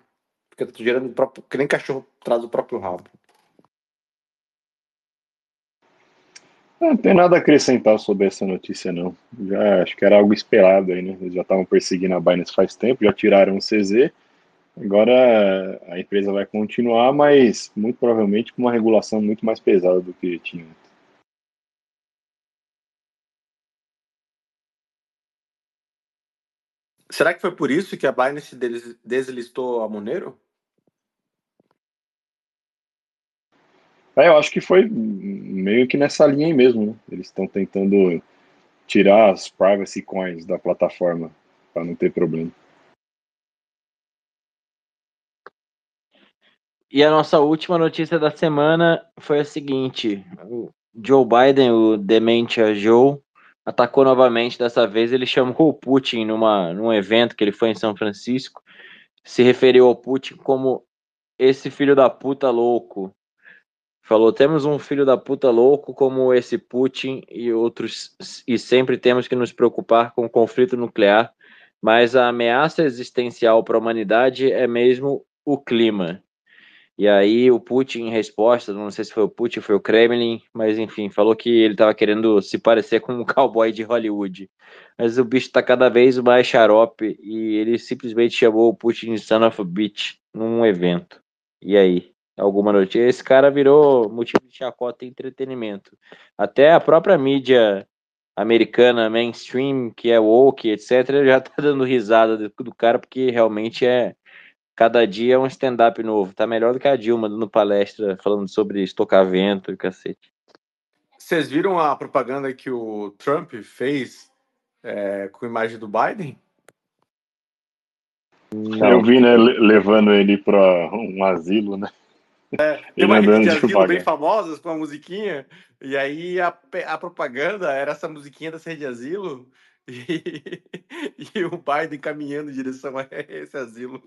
Porque eu tô gerando o próprio, que nem cachorro traz o próprio rabo. Não tem nada a acrescentar sobre essa notícia, não. Já acho que era algo esperado aí, né? Eles já estavam perseguindo a Binance faz tempo, já tiraram o CZ. Agora a empresa vai continuar, mas muito provavelmente com uma regulação muito mais pesada do que tinha. Será que foi por isso que a Binance deslistou a Monero? É, eu acho que foi meio que nessa linha aí mesmo, né? Eles estão tentando tirar as privacy coins da plataforma para não ter problema. E a nossa última notícia da semana foi a seguinte: o Joe Biden, o Dementia Joe, atacou novamente. Dessa vez ele chamou o Putin numa, num evento que ele foi em São Francisco. Se referiu ao Putin como esse filho da puta louco. Falou: temos um filho da puta louco como esse Putin e outros, e sempre temos que nos preocupar com o conflito nuclear. Mas a ameaça existencial para a humanidade é mesmo o clima. E aí o Putin, em resposta, não sei se foi o Putin, foi o Kremlin, mas enfim, falou que ele estava querendo se parecer com um [LAUGHS] cowboy de Hollywood. Mas o bicho está cada vez mais xarope e ele simplesmente chamou o Putin de son of a bitch num evento. E aí? Alguma notícia? Esse cara virou motivo de chacota e entretenimento. Até a própria mídia americana mainstream, que é woke, etc., [LAUGHS] já tá dando risada do, do cara, porque realmente é cada dia é um stand-up novo. Tá melhor do que a Dilma dando palestra falando sobre estocar vento e cacete. Vocês viram a propaganda que o Trump fez é, com a imagem do Biden? Não. Eu vi, né, levando ele para um asilo, né? É, [LAUGHS] tem uma rede de asilo bem famosa com a musiquinha, e aí a, a propaganda era essa musiquinha dessa rede de asilo, e, [LAUGHS] e o Biden caminhando em direção a esse asilo.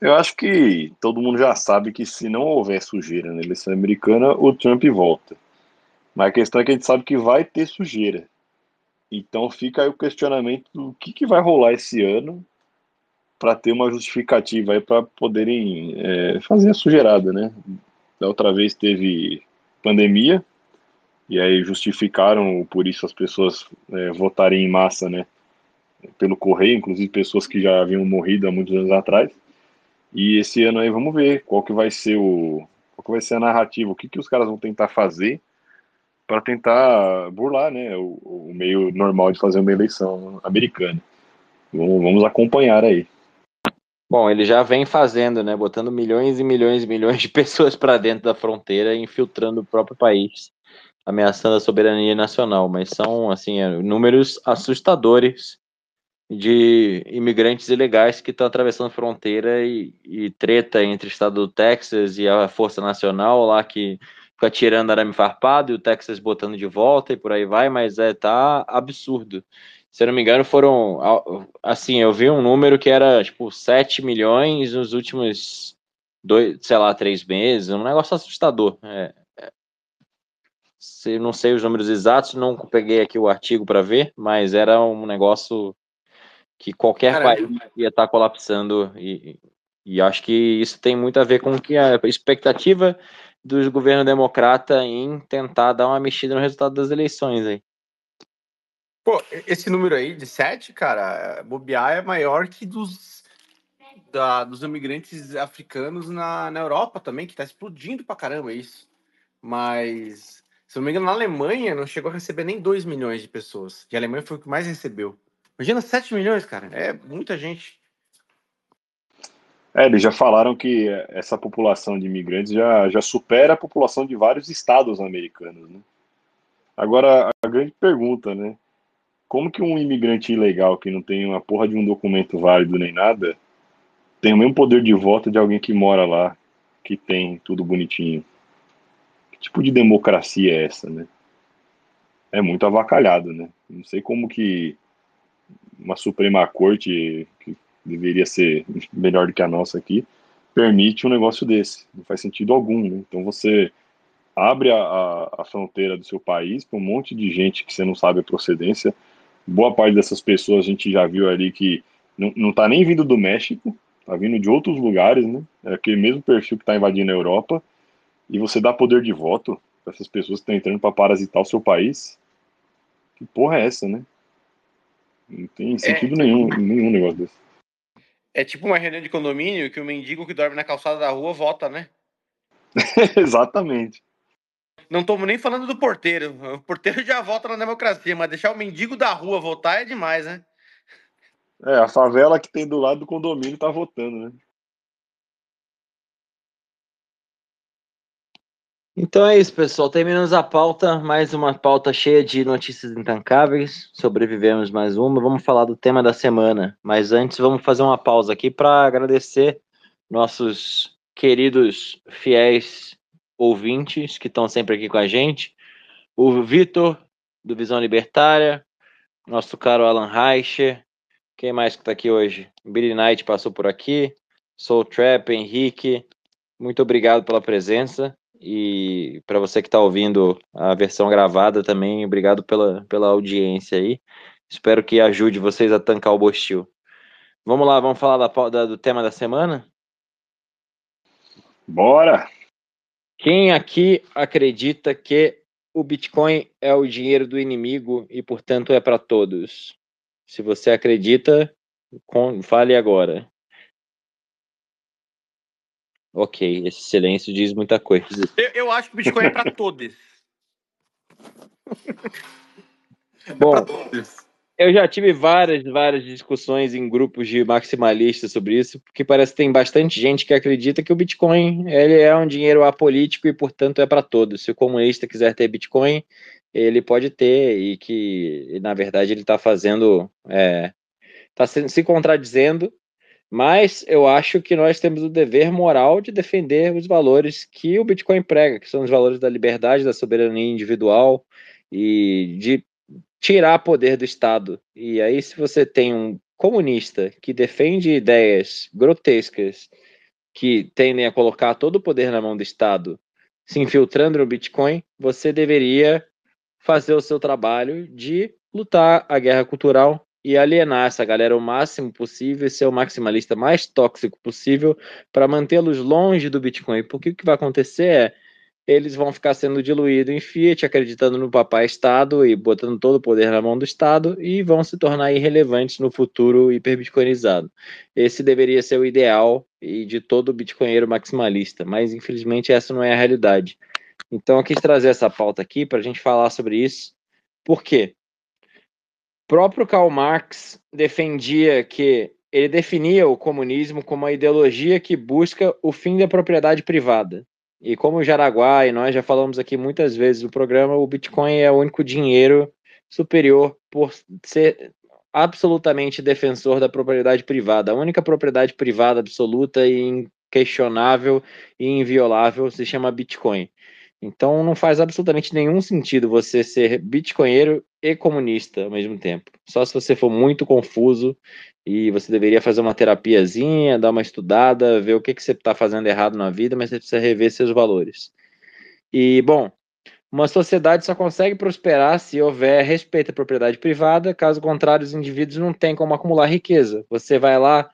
Eu acho que todo mundo já sabe que se não houver sujeira na eleição americana, o Trump volta. Mas a questão é que a gente sabe que vai ter sujeira. Então fica aí o questionamento do que, que vai rolar esse ano para ter uma justificativa aí para poderem é, fazer a sujeirada, né? Da outra vez teve pandemia e aí justificaram por isso as pessoas é, votarem em massa, né? Pelo correio, inclusive pessoas que já haviam morrido há muitos anos atrás. E esse ano aí vamos ver qual que vai ser o qual que vai ser a narrativa, o que que os caras vão tentar fazer para tentar burlar, né, o, o, meio normal de fazer uma eleição americana. Vamos, vamos acompanhar aí. Bom, ele já vem fazendo, né, botando milhões e milhões e milhões de pessoas para dentro da fronteira, infiltrando o próprio país, ameaçando a soberania nacional. Mas são, assim, é, números assustadores de imigrantes ilegais que estão atravessando fronteira e, e, treta entre o estado do Texas e a Força Nacional lá que fica tirando arame farpado e o Texas botando de volta e por aí vai, mas é tá absurdo. Se eu não me engano, foram assim, eu vi um número que era tipo 7 milhões nos últimos dois, sei lá, três meses, um negócio assustador. É, se, não sei os números exatos, não peguei aqui o artigo para ver, mas era um negócio que qualquer Caramba. país ia estar colapsando e, e acho que isso tem muito a ver com que a expectativa do governo democrata em tentar dar uma mexida no resultado das eleições aí. Pô, esse número aí de 7, cara, bobear é maior que dos, da, dos imigrantes africanos na, na Europa também, que tá explodindo pra caramba isso. Mas, se não me engano, na Alemanha não chegou a receber nem 2 milhões de pessoas. E a Alemanha foi o que mais recebeu. Imagina 7 milhões, cara. É muita gente. É, eles já falaram que essa população de imigrantes já, já supera a população de vários estados americanos, né? Agora, a grande pergunta, né? Como que um imigrante ilegal que não tem uma porra de um documento válido nem nada tem o mesmo poder de voto de alguém que mora lá, que tem tudo bonitinho? Que tipo de democracia é essa, né? É muito avacalhado, né? Não sei como que uma Suprema Corte que deveria ser melhor do que a nossa aqui, permite um negócio desse. Não faz sentido algum. Né? Então você abre a, a, a fronteira do seu país para um monte de gente que você não sabe a procedência. Boa parte dessas pessoas a gente já viu ali que não está nem vindo do México, está vindo de outros lugares, né? É aquele mesmo perfil que está invadindo a Europa. E você dá poder de voto para essas pessoas que estão entrando para parasitar o seu país. Que porra é essa, né? Não tem sentido é... nenhum, nenhum negócio desse. É tipo uma reunião de condomínio que o mendigo que dorme na calçada da rua vota, né? [LAUGHS] Exatamente. Não estamos nem falando do porteiro. O porteiro já vota na democracia, mas deixar o mendigo da rua votar é demais, né? É, a favela que tem do lado do condomínio tá votando, né? Então é isso, pessoal. Terminamos a pauta. Mais uma pauta cheia de notícias intancáveis. Sobrevivemos mais uma. Vamos falar do tema da semana. Mas antes, vamos fazer uma pausa aqui para agradecer nossos queridos fiéis ouvintes que estão sempre aqui com a gente. O Vitor, do Visão Libertária. Nosso caro Alan Reicher. Quem mais que está aqui hoje? Billy Knight passou por aqui. Soul Trap, Henrique. Muito obrigado pela presença. E para você que está ouvindo a versão gravada também, obrigado pela, pela audiência aí. Espero que ajude vocês a tancar o Bostil. Vamos lá, vamos falar da, da, do tema da semana? Bora! Quem aqui acredita que o Bitcoin é o dinheiro do inimigo e, portanto, é para todos? Se você acredita, fale agora. Ok, esse silêncio diz muita coisa. Eu, eu acho que o Bitcoin é para todos. [LAUGHS] é Bom, todos. Eu já tive várias, várias discussões em grupos de maximalistas sobre isso, porque parece que tem bastante gente que acredita que o Bitcoin ele é um dinheiro apolítico e, portanto, é para todos. Se o comunista quiser ter Bitcoin, ele pode ter, e que, na verdade, ele está fazendo. Está é, se contradizendo, mas eu acho que nós temos o dever moral de defender os valores que o Bitcoin prega, que são os valores da liberdade, da soberania individual e de tirar poder do Estado. E aí, se você tem um comunista que defende ideias grotescas que tendem a colocar todo o poder na mão do Estado, se infiltrando no Bitcoin, você deveria fazer o seu trabalho de lutar a guerra cultural e alienar essa galera o máximo possível e ser o maximalista mais tóxico possível para mantê-los longe do Bitcoin. Porque o que vai acontecer é eles vão ficar sendo diluídos em Fiat, acreditando no papai Estado e botando todo o poder na mão do Estado e vão se tornar irrelevantes no futuro hiperbitcoinizado. Esse deveria ser o ideal e de todo bitcoinheiro maximalista, mas infelizmente essa não é a realidade. Então eu quis trazer essa pauta aqui para a gente falar sobre isso. Por quê? Próprio Karl Marx defendia que ele definia o comunismo como uma ideologia que busca o fim da propriedade privada. E como o Jaraguá e nós já falamos aqui muitas vezes no programa, o Bitcoin é o único dinheiro superior por ser absolutamente defensor da propriedade privada. A única propriedade privada absoluta e inquestionável e inviolável se chama Bitcoin. Então não faz absolutamente nenhum sentido você ser bitcoinheiro e comunista ao mesmo tempo. Só se você for muito confuso e você deveria fazer uma terapiazinha, dar uma estudada, ver o que, que você está fazendo errado na vida, mas você precisa rever seus valores. E, bom, uma sociedade só consegue prosperar se houver respeito à propriedade privada, caso contrário, os indivíduos não têm como acumular riqueza. Você vai lá,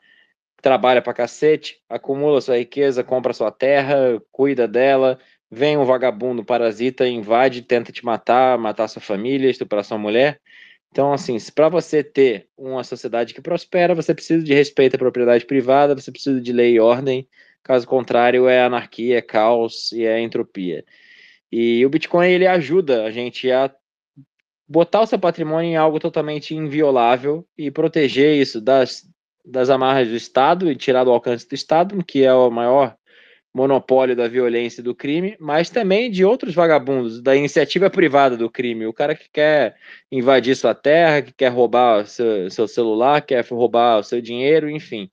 trabalha pra cacete, acumula sua riqueza, compra sua terra, cuida dela, vem um vagabundo parasita, invade, tenta te matar, matar sua família, estuprar sua mulher. Então, assim, para você ter uma sociedade que prospera, você precisa de respeito à propriedade privada, você precisa de lei e ordem. Caso contrário, é anarquia, é caos e é entropia. E o Bitcoin ele ajuda a gente a botar o seu patrimônio em algo totalmente inviolável e proteger isso das, das amarras do Estado e tirar do alcance do Estado, que é o maior monopólio da violência e do crime, mas também de outros vagabundos, da iniciativa privada do crime. O cara que quer invadir sua terra, que quer roubar seu, seu celular, quer roubar o seu dinheiro, enfim.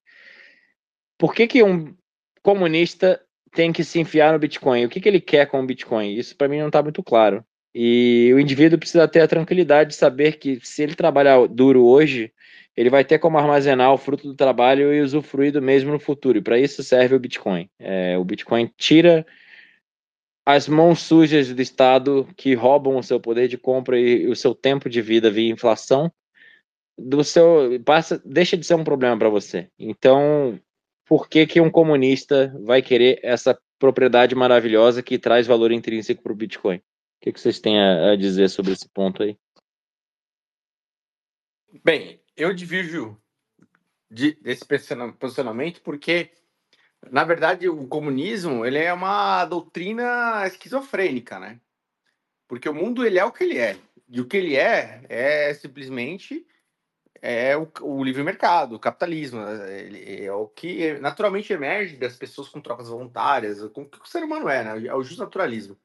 Por que, que um comunista tem que se enfiar no Bitcoin? O que, que ele quer com o Bitcoin? Isso para mim não está muito claro. E o indivíduo precisa ter a tranquilidade de saber que se ele trabalhar duro hoje, ele vai ter como armazenar o fruto do trabalho e usufruir do mesmo no futuro. E para isso serve o Bitcoin. É, o Bitcoin tira as mãos sujas do Estado que roubam o seu poder de compra e o seu tempo de vida via inflação do seu passa deixa de ser um problema para você. Então, por que que um comunista vai querer essa propriedade maravilhosa que traz valor intrínseco para o Bitcoin? O que, que vocês têm a, a dizer sobre esse ponto aí? Bem, eu divirjo de, desse posicionamento porque, na verdade, o comunismo ele é uma doutrina esquizofrênica, né? Porque o mundo ele é o que ele é. E o que ele é é simplesmente é o, o livre mercado, o capitalismo. Ele é o que naturalmente emerge das pessoas com trocas voluntárias, com o que o ser humano é, né? É o justnaturalismo.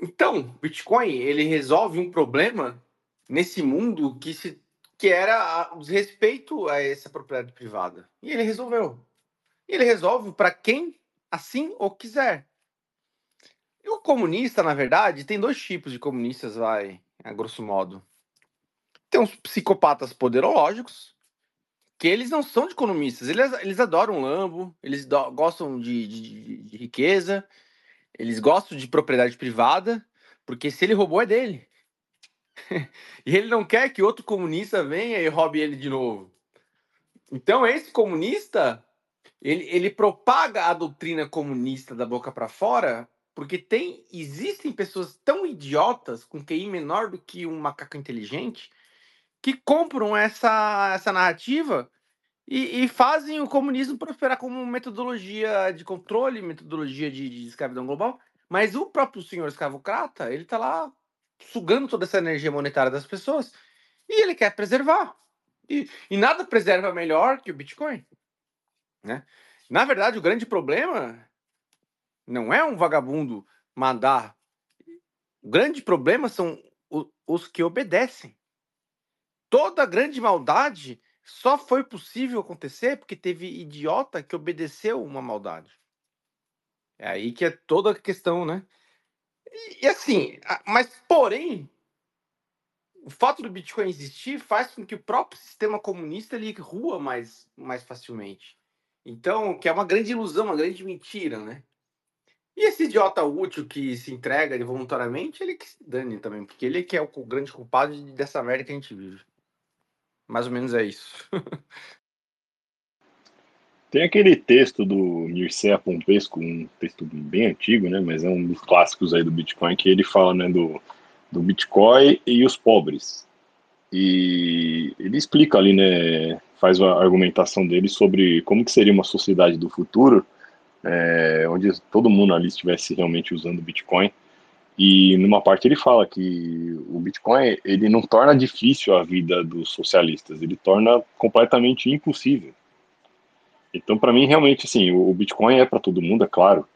Então, Bitcoin ele resolve um problema nesse mundo que se que era o desrespeito a essa propriedade privada. E ele resolveu. E ele resolve para quem assim o quiser. E o comunista, na verdade, tem dois tipos de comunistas, vai, a grosso modo. Tem uns psicopatas poderológicos, que eles não são de economistas, eles, eles adoram Lambo, eles do, gostam de, de, de riqueza, eles gostam de propriedade privada, porque se ele roubou é dele. [LAUGHS] e ele não quer que outro comunista venha e roube ele de novo. Então, esse comunista, ele, ele propaga a doutrina comunista da boca para fora, porque tem existem pessoas tão idiotas, com QI menor do que um macaco inteligente, que compram essa, essa narrativa e, e fazem o comunismo prosperar como metodologia de controle, metodologia de, de escravidão global. Mas o próprio senhor escravocrata, ele está lá sugando toda essa energia monetária das pessoas E ele quer preservar. E, e nada preserva melhor que o Bitcoin. Né? Na verdade, o grande problema não é um vagabundo mandar. O grande problema são os que obedecem. Toda grande maldade só foi possível acontecer porque teve idiota que obedeceu uma maldade. É aí que é toda a questão, né? E, e assim, mas porém, o fato do Bitcoin existir faz com que o próprio sistema comunista ele rua mais, mais facilmente. Então, que é uma grande ilusão, uma grande mentira, né? E esse idiota útil que se entrega voluntariamente, ele que se dane também, porque ele que é o grande culpado dessa merda que a gente vive. Mais ou menos é isso. [LAUGHS] Tem aquele texto do Mircea Pompesco, um texto bem antigo, né, mas é um dos clássicos aí do Bitcoin, que ele fala, né, do, do Bitcoin e os pobres. E ele explica ali, né, faz a argumentação dele sobre como que seria uma sociedade do futuro, é, onde todo mundo ali estivesse realmente usando Bitcoin. E numa parte ele fala que o Bitcoin ele não torna difícil a vida dos socialistas, ele torna completamente impossível. Então, para mim, realmente, assim, o Bitcoin é para todo mundo, é claro,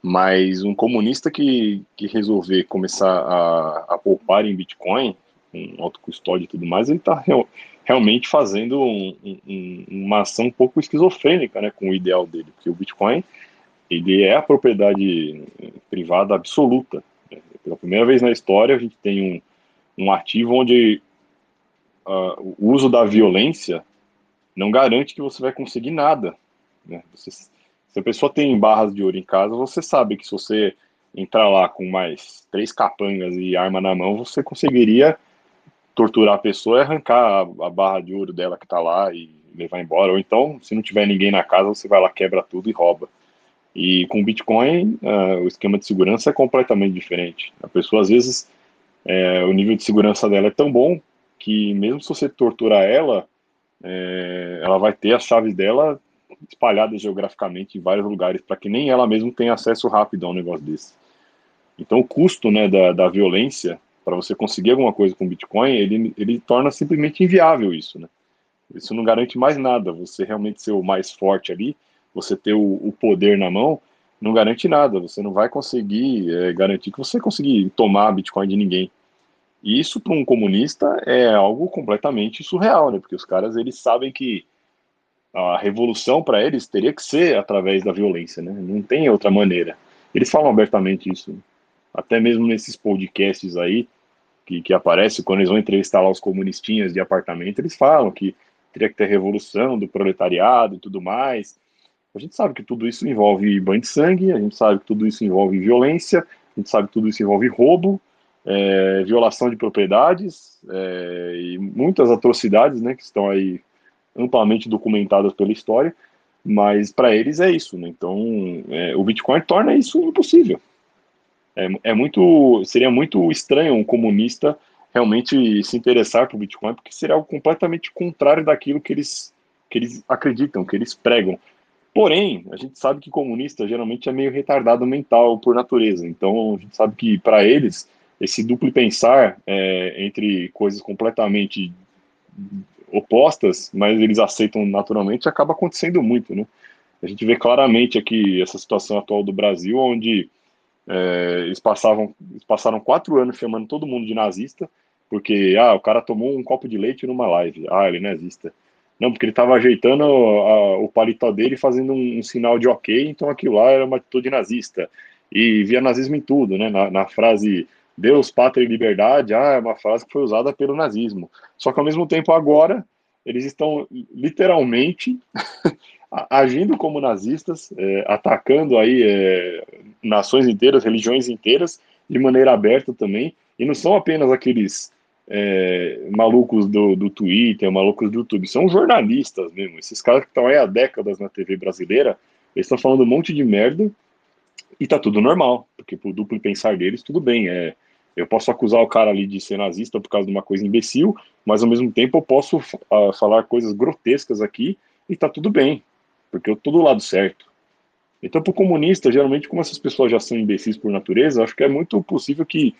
mas um comunista que, que resolver começar a, a poupar em Bitcoin, com autocustódia e tudo mais, ele está real, realmente fazendo um, um, uma ação um pouco esquizofrênica né, com o ideal dele, porque o Bitcoin ele é a propriedade privada absoluta. Pela primeira vez na história, a gente tem um, um ativo onde uh, o uso da violência não garante que você vai conseguir nada. Né? Você, se a pessoa tem barras de ouro em casa, você sabe que se você entrar lá com mais três capangas e arma na mão, você conseguiria torturar a pessoa e arrancar a, barra de ouro dela que está lá e levar embora. Ou então, se não tiver ninguém na casa, você vai lá, quebra tudo e rouba. E com Bitcoin, uh, o esquema de segurança é completamente diferente. A pessoa, às vezes, é, o nível de segurança dela é tão bom que, mesmo se você torturar ela, é, ela vai ter as chaves dela espalhadas geograficamente em vários lugares, para que nem ela mesma tenha acesso rápido a um negócio desse. Então, o custo né, da, da violência para você conseguir alguma coisa com Bitcoin, ele, ele torna simplesmente inviável isso, né? Isso não garante mais nada. Você realmente ser o mais forte ali, você ter o, o poder na mão, não garante nada. Você não vai conseguir é, garantir que você conseguir tomar Bitcoin de ninguém. E isso para um comunista é algo completamente surreal, né? Porque os caras eles sabem que a revolução para eles teria que ser através da violência, né? Não tem outra maneira. Eles falam abertamente isso. Né? Até mesmo nesses podcasts aí, que, que aparece quando eles vão entrevistar lá os comunistinhas de apartamento, eles falam que teria que ter revolução do proletariado e tudo mais. A gente sabe que tudo isso envolve banho de sangue, a gente sabe que tudo isso envolve violência, a gente sabe que tudo isso envolve roubo, é, violação de propriedades é, e muitas atrocidades, né, que estão aí amplamente documentadas pela história, mas para eles é isso, né? Então, é, o Bitcoin torna isso impossível. É, é muito, seria muito estranho um comunista realmente se interessar por Bitcoin, porque seria algo completamente contrário daquilo que eles, que eles acreditam, que eles pregam. Porém, a gente sabe que comunista geralmente é meio retardado mental por natureza. Então, a gente sabe que para eles esse duplo pensar é, entre coisas completamente opostas, mas eles aceitam naturalmente, acaba acontecendo muito, né? A gente vê claramente aqui essa situação atual do Brasil, onde é, eles, passavam, eles passaram quatro anos chamando todo mundo de nazista, porque, ah, o cara tomou um copo de leite numa live, ah, ele é nazista. Não, porque ele estava ajeitando a, o paletó dele fazendo um, um, sinal de ok, então aquilo lá era uma atitude nazista. E via nazismo em tudo, né? Na, na frase Deus, pátria e liberdade, ah, é uma frase que foi usada pelo nazismo. Só que ao mesmo tempo agora eles estão literalmente [LAUGHS] agindo como nazistas, é, atacando aí é, nações inteiras, religiões inteiras, de maneira aberta também, e não são apenas aqueles é, malucos do, do Twitter, malucos do YouTube, são jornalistas mesmo, esses caras que estão aí há décadas na TV brasileira, eles estão falando um monte de merda, e tá tudo normal, porque pro duplo pensar deles, tudo bem, é, eu posso acusar o cara ali de ser nazista por causa de uma coisa imbecil, mas ao mesmo tempo eu posso uh, falar coisas grotescas aqui e tá tudo bem, porque eu tô do lado certo. Então, para o comunista, geralmente, como essas pessoas já são imbecis por natureza, acho que é muito possível que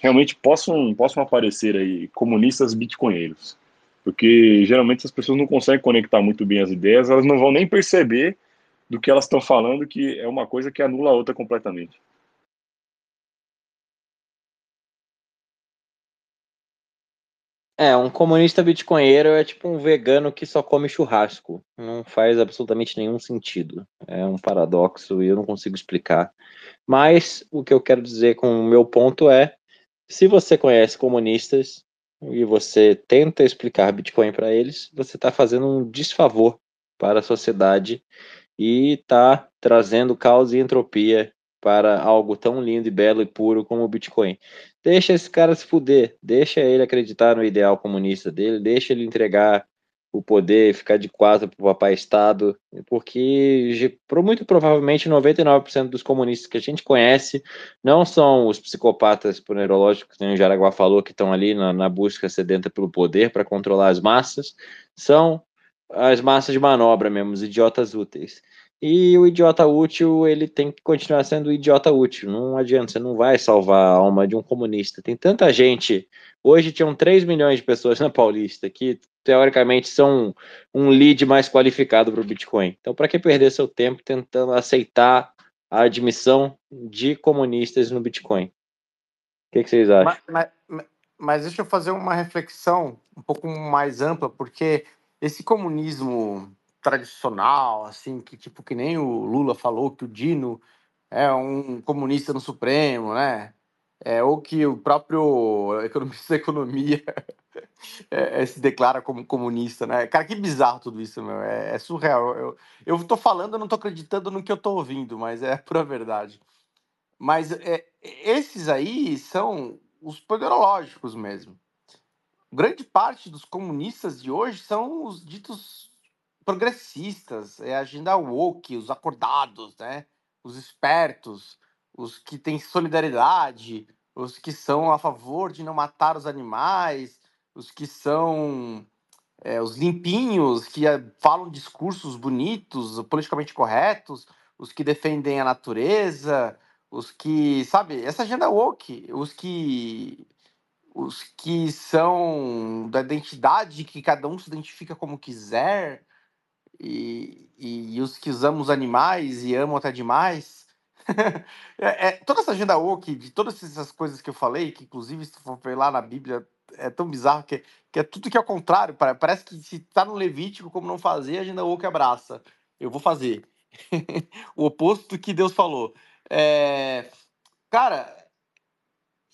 realmente possam, possam aparecer aí comunistas bitcoinheiros. Porque geralmente as pessoas não conseguem conectar muito bem as ideias, elas não vão nem perceber do que elas estão falando, que é uma coisa que anula a outra completamente. É, um comunista bitcoinheiro é tipo um vegano que só come churrasco. Não faz absolutamente nenhum sentido. É um paradoxo e eu não consigo explicar. Mas o que eu quero dizer com o meu ponto é: se você conhece comunistas e você tenta explicar Bitcoin para eles, você está fazendo um desfavor para a sociedade e está trazendo caos e entropia para algo tão lindo e belo e puro como o Bitcoin. Deixa esse cara se fuder, deixa ele acreditar no ideal comunista dele, deixa ele entregar o poder, ficar de quatro para o papai Estado, porque muito provavelmente 99% dos comunistas que a gente conhece não são os psicopatas neurológicos, que o Jaraguá falou, que estão ali na, na busca sedenta pelo poder para controlar as massas, são as massas de manobra mesmo, os idiotas úteis. E o idiota útil, ele tem que continuar sendo idiota útil. Não adianta, você não vai salvar a alma de um comunista. Tem tanta gente. Hoje tinham 3 milhões de pessoas na Paulista que, teoricamente, são um lead mais qualificado para o Bitcoin. Então, para que perder seu tempo tentando aceitar a admissão de comunistas no Bitcoin? O que, que vocês acham? Mas, mas, mas deixa eu fazer uma reflexão um pouco mais ampla, porque esse comunismo tradicional, assim, que tipo que nem o Lula falou que o Dino é um comunista no Supremo, né? É, ou que o próprio economista da economia [LAUGHS] é, é, se declara como comunista, né? Cara, que bizarro tudo isso, meu. É, é surreal. Eu, eu tô falando, eu não tô acreditando no que eu tô ouvindo, mas é [LAUGHS] pura verdade. Mas é, esses aí são os poderológicos mesmo. Grande parte dos comunistas de hoje são os ditos progressistas, é a agenda woke, os acordados, né? Os espertos, os que têm solidariedade, os que são a favor de não matar os animais, os que são é, os limpinhos, que é, falam discursos bonitos, politicamente corretos, os que defendem a natureza, os que, sabe, essa agenda woke, os que os que são da identidade que cada um se identifica como quiser, e, e, e os que usamos animais e amam até demais. [LAUGHS] é, é, toda essa agenda woke, de todas essas coisas que eu falei, que inclusive se for ver lá na Bíblia, é tão bizarro que, que é tudo que é o contrário. Parece que se tá no Levítico, como não fazer, a agenda woke abraça. Eu vou fazer. [LAUGHS] o oposto do que Deus falou. É, cara,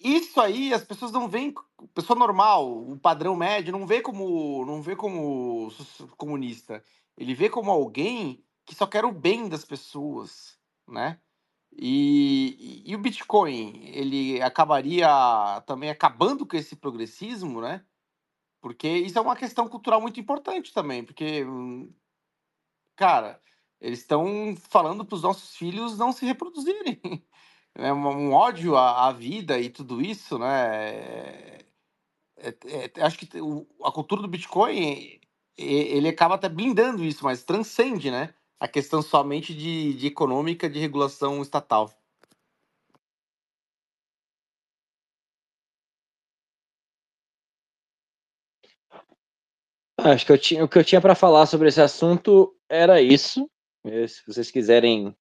isso aí as pessoas não veem, pessoa normal, o padrão médio não vê como, não vê como comunista. Ele vê como alguém que só quer o bem das pessoas, né? E, e, e o Bitcoin, ele acabaria também acabando com esse progressismo, né? Porque isso é uma questão cultural muito importante também, porque, cara, eles estão falando para os nossos filhos não se reproduzirem. [LAUGHS] É um ódio à, à vida e tudo isso, né? É, é, é, acho que a cultura do Bitcoin ele acaba até blindando isso, mas transcende, né? A questão somente de, de econômica, de regulação estatal. Acho que eu tinha, o que eu tinha para falar sobre esse assunto era isso. Se vocês quiserem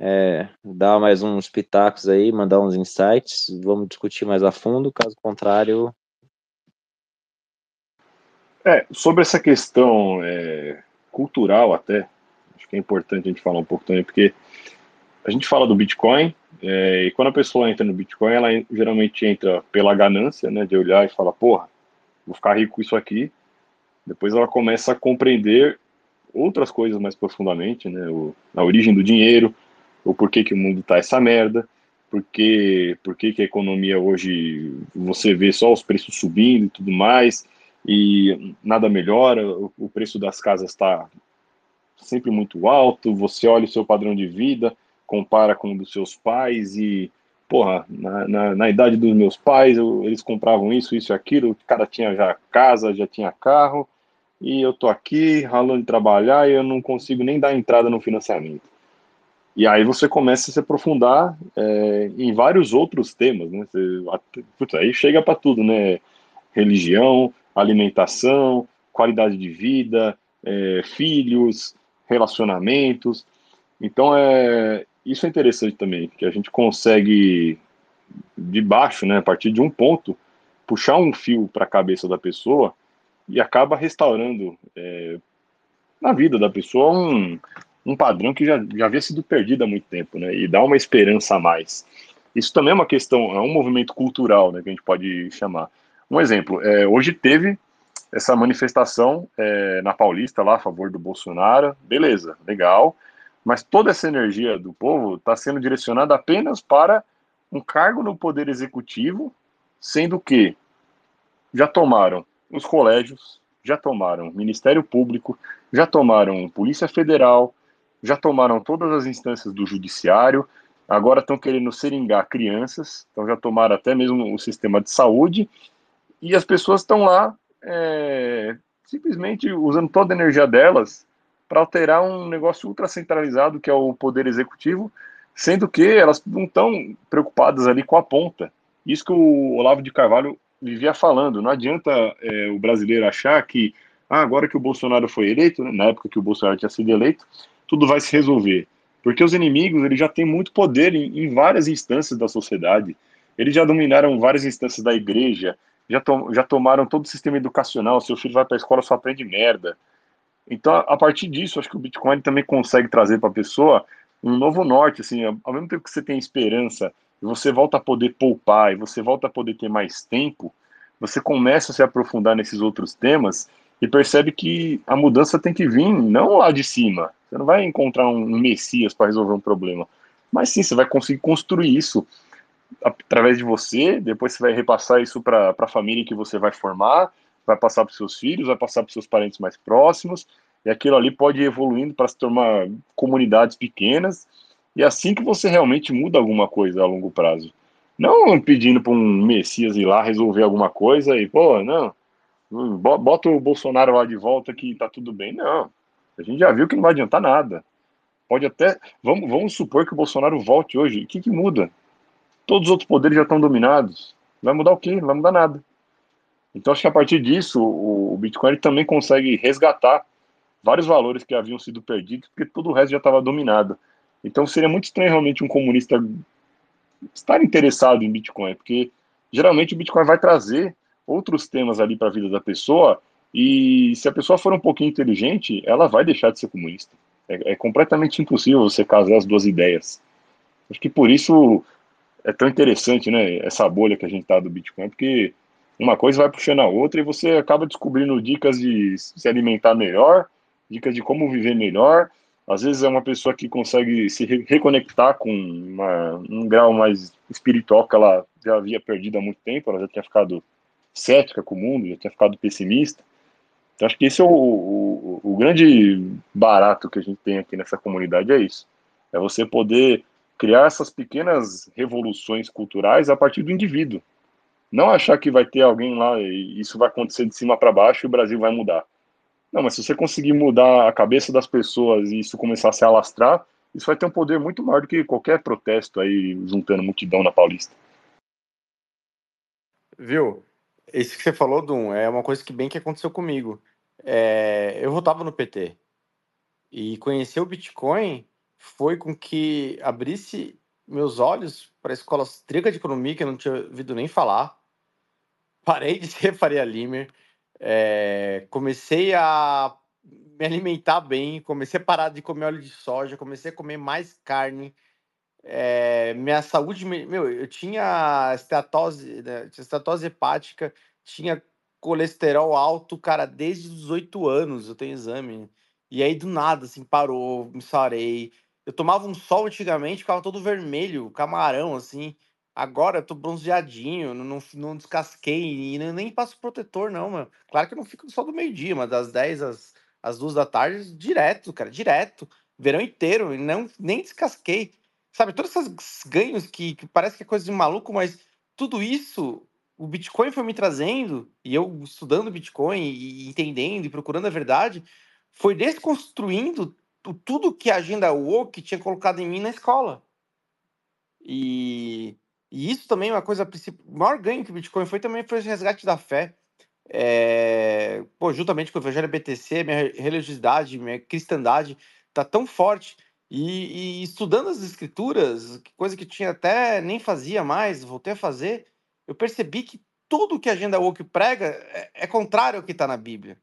é, dar mais uns pitacos aí, mandar uns insights, vamos discutir mais a fundo. Caso contrário, é, sobre essa questão é, cultural até, acho que é importante a gente falar um pouco também, porque a gente fala do Bitcoin, é, e quando a pessoa entra no Bitcoin, ela geralmente entra pela ganância, né, de olhar e falar, porra, vou ficar rico com isso aqui. Depois ela começa a compreender outras coisas mais profundamente, né, o, a origem do dinheiro, o porquê que o mundo tá essa merda, porque, porque que a economia hoje, você vê só os preços subindo e tudo mais, e nada melhora, o preço das casas está sempre muito alto, você olha o seu padrão de vida, compara com o dos seus pais e, porra, na, na, na idade dos meus pais, eu, eles compravam isso, isso e aquilo, o cara tinha já casa, já tinha carro, e eu tô aqui ralando de trabalhar e eu não consigo nem dar entrada no financiamento. E aí você começa a se aprofundar é, em vários outros temas, né? Você, putz, aí chega para tudo, né? Religião, alimentação, qualidade de vida, é, filhos, relacionamentos. Então, é, isso é interessante também, que a gente consegue, de baixo, né, a partir de um ponto, puxar um fio para a cabeça da pessoa e acaba restaurando é, na vida da pessoa um, um padrão que já, já havia sido perdido há muito tempo, né, e dá uma esperança a mais. Isso também é uma questão, é um movimento cultural, né, que a gente pode chamar. Um exemplo, é, hoje teve essa manifestação é, na Paulista lá a favor do Bolsonaro, beleza, legal, mas toda essa energia do povo está sendo direcionada apenas para um cargo no poder executivo, sendo que já tomaram os colégios, já tomaram Ministério Público, já tomaram Polícia Federal, já tomaram todas as instâncias do Judiciário, agora estão querendo seringar crianças, então já tomaram até mesmo o sistema de saúde, e as pessoas estão lá é, simplesmente usando toda a energia delas para alterar um negócio ultra centralizado que é o poder executivo, sendo que elas não estão preocupadas ali com a ponta. Isso que o Olavo de Carvalho vivia falando. Não adianta é, o brasileiro achar que ah, agora que o Bolsonaro foi eleito, né, na época que o Bolsonaro tinha sido eleito, tudo vai se resolver. Porque os inimigos eles já têm muito poder em, em várias instâncias da sociedade. Eles já dominaram várias instâncias da igreja, já, to, já tomaram todo o sistema educacional, seu filho vai para a escola só aprende merda. Então, a partir disso, acho que o Bitcoin também consegue trazer para a pessoa um novo norte, assim, ao mesmo tempo que você tem esperança, você volta a poder poupar, e você volta a poder ter mais tempo, você começa a se aprofundar nesses outros temas e percebe que a mudança tem que vir não lá de cima. Você não vai encontrar um messias para resolver um problema, mas sim, você vai conseguir construir isso através de você, depois você vai repassar isso para a família que você vai formar, vai passar para seus filhos, vai passar para seus parentes mais próximos, e aquilo ali pode ir evoluindo para se tornar comunidades pequenas, e assim que você realmente muda alguma coisa a longo prazo. Não pedindo para um Messias ir lá resolver alguma coisa e, pô, não, bota o Bolsonaro lá de volta que tá tudo bem. Não, a gente já viu que não vai adiantar nada. Pode até, vamos, vamos supor que o Bolsonaro volte hoje, o que, que muda? Todos os outros poderes já estão dominados. Vai mudar o quê? Não vai mudar nada. Então, acho que a partir disso, o Bitcoin também consegue resgatar vários valores que haviam sido perdidos, porque todo o resto já estava dominado. Então, seria muito estranho realmente um comunista estar interessado em Bitcoin, porque geralmente o Bitcoin vai trazer outros temas ali para a vida da pessoa, e se a pessoa for um pouquinho inteligente, ela vai deixar de ser comunista. É, é completamente impossível você casar as duas ideias. Acho que por isso é tão interessante, né, essa bolha que a gente tá do Bitcoin, porque uma coisa vai puxando a outra e você acaba descobrindo dicas de se alimentar melhor, dicas de como viver melhor. Às vezes é uma pessoa que consegue se reconectar com uma, um grau mais espiritual que ela já havia perdido há muito tempo, ela já tinha ficado cética com o mundo, já tinha ficado pessimista. Então acho que esse é o, o, o grande barato que a gente tem aqui nessa comunidade, é isso. É você poder criar essas pequenas revoluções culturais a partir do indivíduo. Não achar que vai ter alguém lá e isso vai acontecer de cima para baixo e o Brasil vai mudar. Não, mas se você conseguir mudar a cabeça das pessoas e isso começar a se alastrar, isso vai ter um poder muito maior do que qualquer protesto aí juntando multidão na Paulista. Viu? Isso que você falou, Dum, é uma coisa que bem que aconteceu comigo. É, eu votava no PT e conhecer o Bitcoin foi com que abrisse meus olhos para a escola austríaca de economia, que eu não tinha ouvido nem falar. Parei de [LAUGHS] ser Faria Limer, é, comecei a me alimentar bem, comecei a parar de comer óleo de soja, comecei a comer mais carne. É, minha saúde, meu, eu tinha esteatose, né, hepática, tinha colesterol alto, cara, desde os 18 anos eu tenho exame. E aí, do nada, assim, parou, me sarei, eu tomava um sol antigamente, ficava todo vermelho, camarão, assim. Agora eu tô bronzeadinho, não, não, descasquei e nem passo protetor, não, mano. Claro que eu não fico no sol do meio-dia, mas das 10 às, às 2 da tarde, direto, cara, direto. Verão inteiro, e não, nem descasquei. Sabe, todos esses ganhos que, que parece que é coisa de maluco, mas tudo isso o Bitcoin foi me trazendo, e eu estudando Bitcoin e entendendo e procurando a verdade, foi desconstruindo tudo que a agenda woke tinha colocado em mim na escola. E, e isso também é uma coisa, o maior ganho que o Bitcoin foi também foi o resgate da fé. É, pô, juntamente com o Evangelho BTC, minha religiosidade, minha cristandade tá tão forte. E, e, estudando as escrituras, coisa que tinha até nem fazia mais, voltei a fazer, eu percebi que tudo que a agenda woke prega é, é contrário ao que está na Bíblia.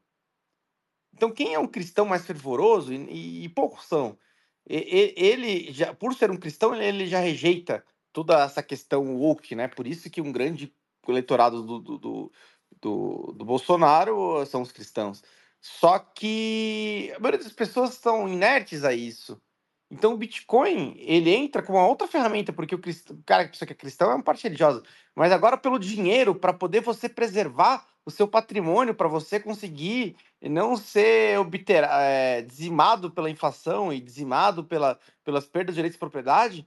Então, quem é um cristão mais fervoroso, e, e poucos são, ele, já, por ser um cristão, ele já rejeita toda essa questão woke, né? Por isso que um grande eleitorado do, do, do, do, do Bolsonaro são os cristãos. Só que a maioria das pessoas estão inertes a isso. Então o Bitcoin, ele entra como uma outra ferramenta, porque o, o cara que é cristão é uma parte religiosa, mas agora pelo dinheiro, para poder você preservar o seu patrimônio, para você conseguir não ser obter... É, dizimado pela inflação e dizimado pela... pelas perdas de direitos de propriedade,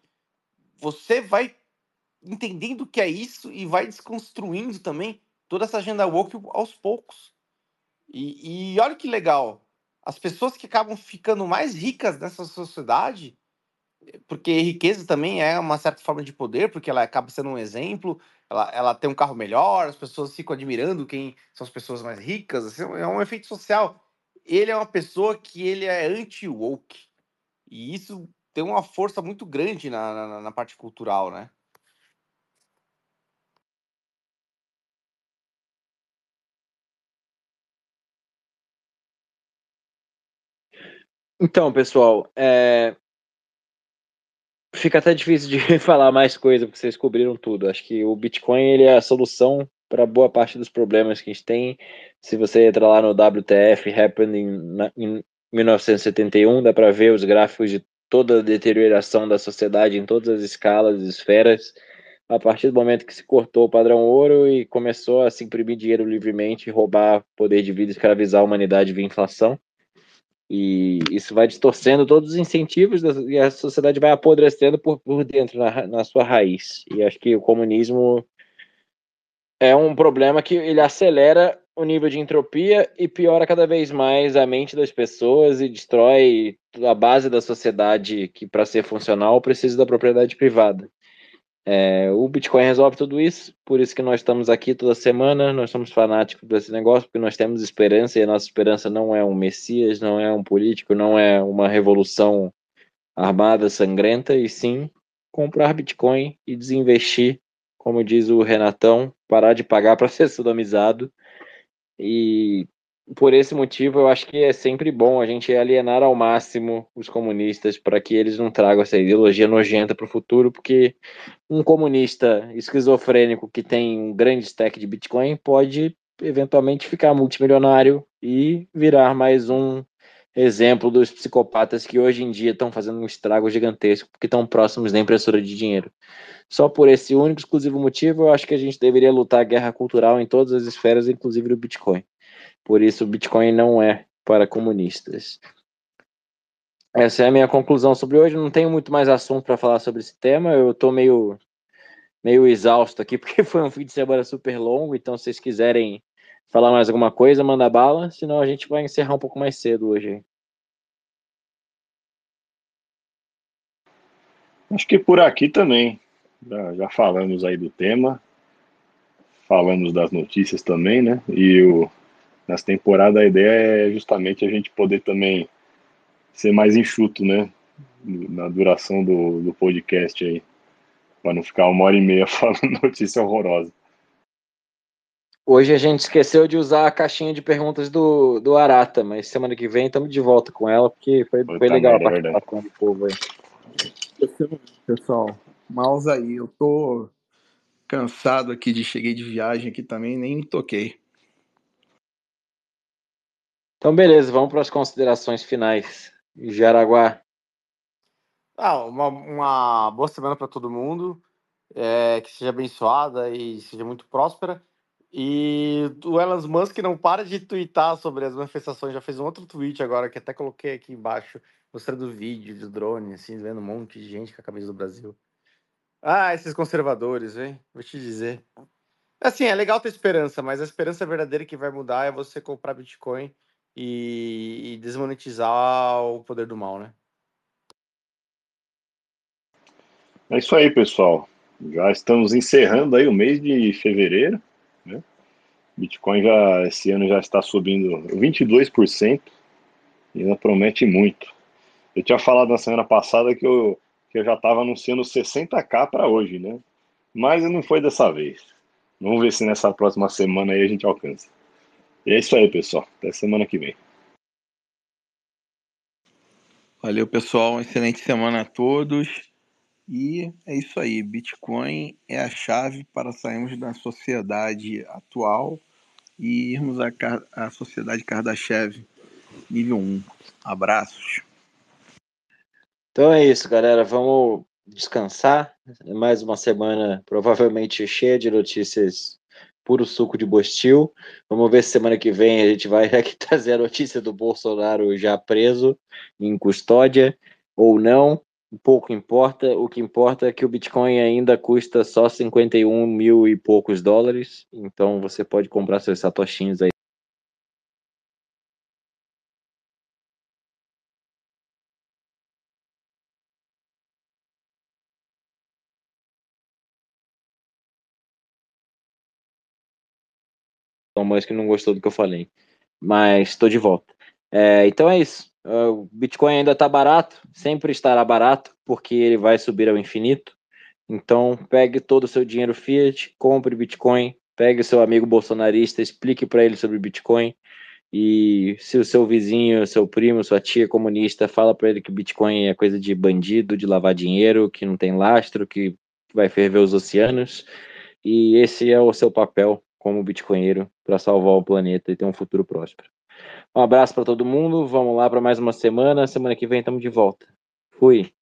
você vai entendendo o que é isso e vai desconstruindo também toda essa agenda woke aos poucos. E, e olha que legal, as pessoas que acabam ficando mais ricas nessa sociedade, porque riqueza também é uma certa forma de poder, porque ela acaba sendo um exemplo, ela, ela tem um carro melhor, as pessoas ficam admirando quem são as pessoas mais ricas, assim, é um efeito social. Ele é uma pessoa que ele é anti-woke, e isso tem uma força muito grande na, na, na parte cultural, né? Então, pessoal, é... fica até difícil de [LAUGHS] falar mais coisa, porque vocês cobriram tudo. Acho que o Bitcoin ele é a solução para boa parte dos problemas que a gente tem. Se você entrar lá no WTF Happening em 1971, dá para ver os gráficos de toda a deterioração da sociedade em todas as escalas esferas. A partir do momento que se cortou o padrão ouro e começou a se imprimir dinheiro livremente, roubar poder de vida, escravizar a humanidade via inflação. E isso vai distorcendo todos os incentivos e a sociedade vai apodrecendo por, por dentro, na, na sua raiz. E acho que o comunismo é um problema que ele acelera o nível de entropia e piora cada vez mais a mente das pessoas e destrói a base da sociedade que, para ser funcional, precisa da propriedade privada. É, o Bitcoin resolve tudo isso, por isso que nós estamos aqui toda semana, nós somos fanáticos desse negócio, porque nós temos esperança, e a nossa esperança não é um Messias, não é um político, não é uma revolução armada, sangrenta, e sim comprar Bitcoin e desinvestir, como diz o Renatão, parar de pagar para ser sodomizado e por esse motivo, eu acho que é sempre bom a gente alienar ao máximo os comunistas para que eles não tragam essa ideologia nojenta para o futuro, porque um comunista esquizofrênico que tem um grande stack de Bitcoin pode eventualmente ficar multimilionário e virar mais um exemplo dos psicopatas que hoje em dia estão fazendo um estrago gigantesco porque estão próximos da impressora de dinheiro. Só por esse único exclusivo motivo, eu acho que a gente deveria lutar a guerra cultural em todas as esferas, inclusive no Bitcoin. Por isso, o Bitcoin não é para comunistas. Essa é a minha conclusão sobre hoje. Não tenho muito mais assunto para falar sobre esse tema. Eu estou meio, meio exausto aqui, [LAUGHS] porque foi um fim de semana super longo. Então, se vocês quiserem falar mais alguma coisa, manda bala. Senão, a gente vai encerrar um pouco mais cedo hoje. Acho que por aqui também. Já, já falamos aí do tema. Falamos das notícias também, né? E o, nessa temporada a ideia é justamente a gente poder também ser mais enxuto, né? Na duração do, do podcast aí. Para não ficar uma hora e meia [LAUGHS] falando notícia horrorosa. Hoje a gente esqueceu de usar a caixinha de perguntas do, do Arata, mas semana que vem estamos de volta com ela, porque foi, foi legal a participação é do povo aí. Pessoal, mouse aí, eu tô cansado aqui de cheguei de viagem aqui também, nem me toquei. Então, beleza, vamos para as considerações finais. Jaraguá. Ah, uma, uma boa semana para todo mundo, é, que seja abençoada e seja muito próspera. E o Elon Musk não para de twittar sobre as manifestações, já fez um outro tweet agora, que até coloquei aqui embaixo, mostrando vídeo de drone, assim, vendo um monte de gente com a camisa do Brasil. Ah, esses conservadores, hein? Vou te dizer. Assim, é legal ter esperança, mas a esperança verdadeira que vai mudar é você comprar Bitcoin e, e desmonetizar o poder do mal, né? É isso aí, pessoal. Já estamos encerrando aí o mês de fevereiro, né? Bitcoin já esse ano já está subindo 22% e ainda promete muito. Eu tinha falado na semana passada que eu, que eu já estava anunciando 60k para hoje, né? Mas não foi dessa vez. Vamos ver se nessa próxima semana aí a gente alcança. E é isso aí, pessoal. Até semana que vem. Valeu, pessoal. Uma excelente semana a todos. E é isso aí. Bitcoin é a chave para sairmos da sociedade atual e irmos à, à sociedade Kardashev nível 1. Abraços. Então é isso, galera. Vamos descansar. Mais uma semana provavelmente cheia de notícias puro suco de Bostil. Vamos ver se semana que vem a gente vai [LAUGHS] aqui trazer a notícia do Bolsonaro já preso em custódia ou não. Pouco importa. O que importa é que o Bitcoin ainda custa só 51 mil e poucos dólares. Então você pode comprar seus satoshinhos aí Elon Musk não gostou do que eu falei. Mas estou de volta. É, então é isso. É, o Bitcoin ainda está barato, sempre estará barato, porque ele vai subir ao infinito. Então pegue todo o seu dinheiro fiat, compre Bitcoin, pegue seu amigo bolsonarista, explique para ele sobre Bitcoin. E se o seu vizinho, seu primo, sua tia comunista fala para ele que Bitcoin é coisa de bandido, de lavar dinheiro, que não tem lastro, que vai ferver os oceanos. E esse é o seu papel como bitcoinheiro para salvar o planeta e ter um futuro próspero. Um abraço para todo mundo. Vamos lá para mais uma semana. Semana que vem estamos de volta. Fui.